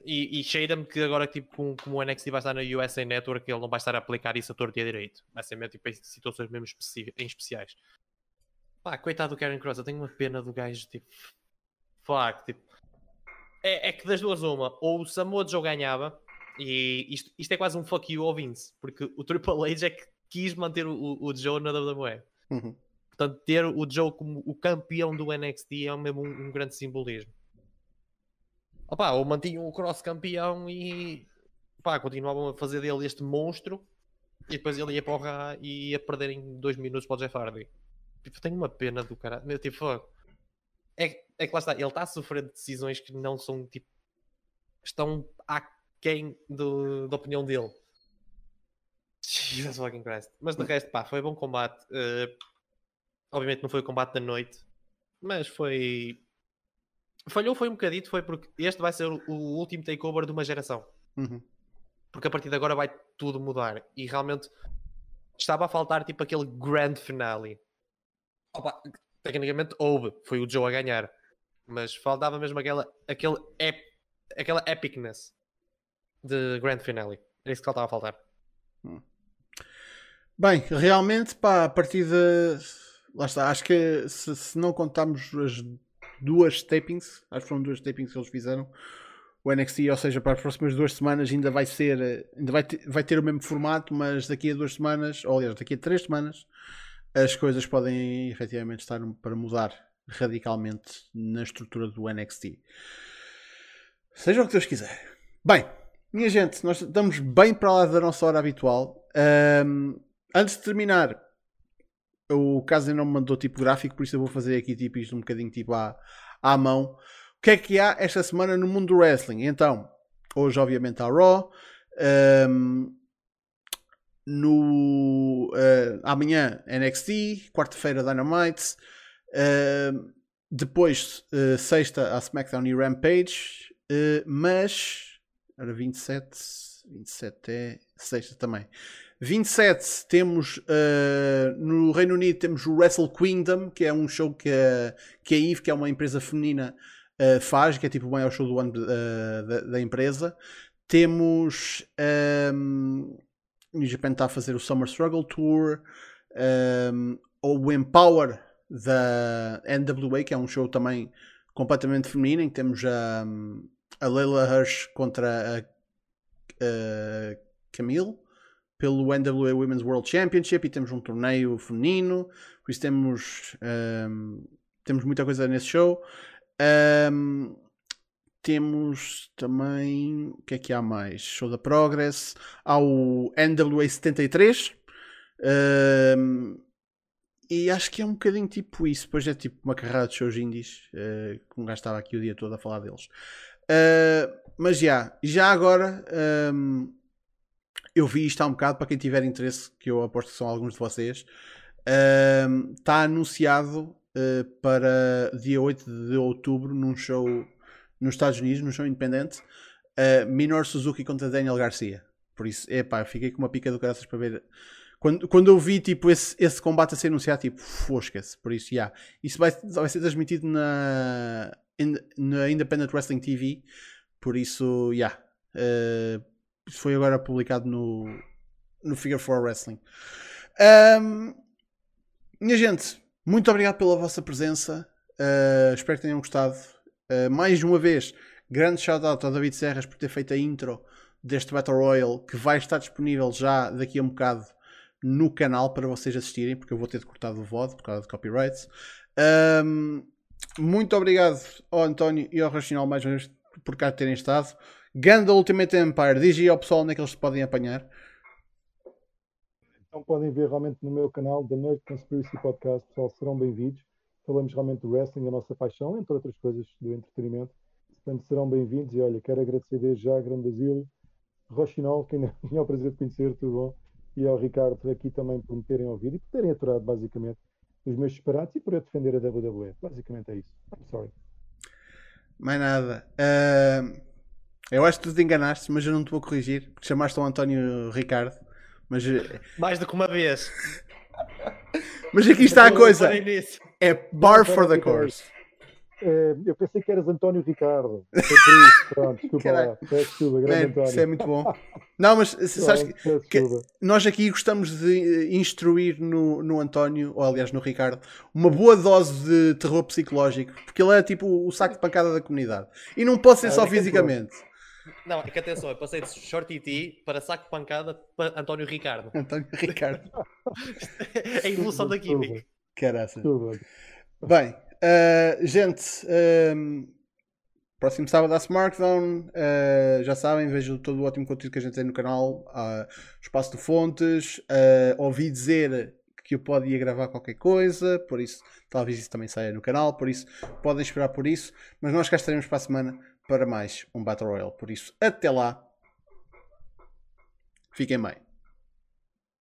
E, e cheira-me que agora, tipo, como, como o NXT vai estar na USA Network, ele não vai estar a aplicar isso a torto e a direito. Vai ser mesmo tipo, em situações mesmo especi- em especiais. Pá, coitado do Karen Cross, eu tenho uma pena do gajo, tipo. Fuck, tipo. É, é que das duas, uma, ou o Samoa Joe ganhava, e isto, isto é quase um fuck you ao Vince, porque o Triple H é que quis manter o, o, o Joe na WWE. Uhum. Portanto, ter o Joe como o campeão do NXT é mesmo um, um grande simbolismo. Opa, ou mantinham o Cross campeão e pá, continuavam a fazer dele este monstro e depois ele ia para o e ia perder em dois minutos para o Jeff Hardy. Tipo, tenho uma pena do cara. Meu, Tipo, é, é que lá está, ele está a sofrer de decisões que não são tipo. estão aquém do, da opinião dele. Jesus fucking Christ. Mas de resto, pá, foi bom combate. Eh, obviamente não foi o combate da noite, mas foi. Falhou foi um bocadito, foi porque este vai ser o, último takeover de uma geração. Uhum. Porque a partir de agora vai tudo mudar. E realmente estava a faltar tipo aquele grand finale. Opa, tecnicamente houve, foi o Joe a ganhar. Mas faltava mesmo aquela, aquele ep, aquela epicness de grand finale. Era isso que faltava a faltar. Bem, realmente, pá, a partir de. Lá está, acho que se, se não contarmos as duas tapings, acho que foram duas tapings que eles fizeram, o NXT, ou seja, para as próximas duas semanas ainda vai ser, eh, ainda vai ter, vai ter o mesmo formato, mas daqui a duas semanas, ou aliás, daqui a três semanas, as coisas podem efetivamente estar para mudar radicalmente na estrutura do NXT. Seja o que Deus quiser. Bem, minha gente, nós estamos bem para lá da nossa hora habitual. Ahm, antes de terminar, o caso não me mandou tipo gráfico, por isso eu vou fazer aqui tipo isto um bocadinho tipo à, à mão. O que é que há esta semana no mundo do wrestling? Então, hoje obviamente há Raw. Ahm, no eh, amanhã NXT, quarta-feira Dynamite, ahm, depois eh, sexta a SmackDown e Rampage, eh, mas era 27, 27 é sexta também. 27 temos eh, no Reino Unido temos o Wrestle Kingdom, que é um show que, a- que a que é uma empresa feminina, eh, faz, que é tipo o maior show do ano eh, da, da empresa. Temos ehm, New Japan está a fazer o Summer Struggle Tour, ehm, ou o Empower da NWA, que é um show também completamente feminino, em que temos a, a Leila Hirsch contra a, a Camille pelo NWA Women's World Championship e temos um torneio feminino, por isso temos, ehm, temos muita coisa nesse show. Ehm, temos também. O que é que há mais? Show da Progress. Há o NWA 73. ehm, e acho que é um bocadinho tipo isso. Depois é tipo uma carrada de shows indies. eh, que um gajo estava aqui o dia todo a falar deles. Eh, mas já, já agora. ehm, eu vi isto há um bocado para quem tiver interesse, que eu aposto que são alguns de vocês. ehm, Está anunciado eh, para dia 8 de outubro num show nos Estados Unidos, num show independente. eh, Minor Suzuki contra Daniel Garcia. Por isso, epá, fiquei com uma pica do caraças para ver. Quando, quando eu vi tipo, esse, esse combate a ser anunciado, tipo, fosca-se. Por isso, já. Isso vai, vai ser transmitido na, in- na Independent Wrestling TV. Por isso, já. Eh, isso foi agora publicado no, no Figure 4 Wrestling. Ahm, minha gente, muito obrigado pela vossa presença. Uh, espero que tenham gostado. Uh, mais uma vez, grande shout out ao David Serras por ter feito a intro deste Battle Royale que vai estar disponível já daqui a um bocado no canal para vocês assistirem, porque eu vou ter de cortar o VOD por causa de copyrights. Um, muito obrigado ao António e ao Racional mais uma vez por cá terem estado. Ganda Ultimate Empire, diz aí ao pessoal onde é que eles podem apanhar. então podem ver realmente no meu canal, The Nerd Conspiracy Podcast, pessoal, serão bem-vindos. Falamos realmente do wrestling, a nossa paixão, entre outras coisas do entretenimento. Portanto, serão bem-vindos e olha, quero agradecer desde já a Grande Asilo, Rochinol, que ainda tinha o prazer de conhecer, tudo bom, e ao Ricardo aqui também por me terem ouvido e por terem aturado basicamente os meus disparates e por eu defender a WWE. Basicamente é isso. I'm sorry. Mais nada. Uh, eu acho que tu te enganaste, mas eu não te vou corrigir, porque chamaste o António Ricardo. Mas, eh, Mais do que uma vez. mas aqui está a coisa. É Não, for the course. Eh, eu pensei que eras António Ricardo. Foi por isso. Pronto, desculpa Caralho. lá. Peço desculpa, grande Man, António. isso é muito bom. Não, mas sabes que que- nós aqui gostamos de instruir no, no António, ou aliás no Ricardo, uma boa dose de terror psicológico, porque ele é tipo o saco de pancada da comunidade. E não pode ser Ah, só é é fisicamente. Não, é que atenção, eu passei de short ET para saco de pancada para António Ricardo. António Ricardo. É a evolução da química. Caraca. Bem, eh, gente, ehm, próximo sábado à SmackDown, eh, já sabem, vejam todo o ótimo conteúdo que a gente tem no canal, ah, Espaço de Fontes, eh, ouvi dizer que o Pod ia gravar qualquer coisa, por isso talvez isso também saia no canal, por isso podem esperar por isso, mas nós cá estaremos para a semana para mais um Battle Royale, por isso até lá, fiquem bem.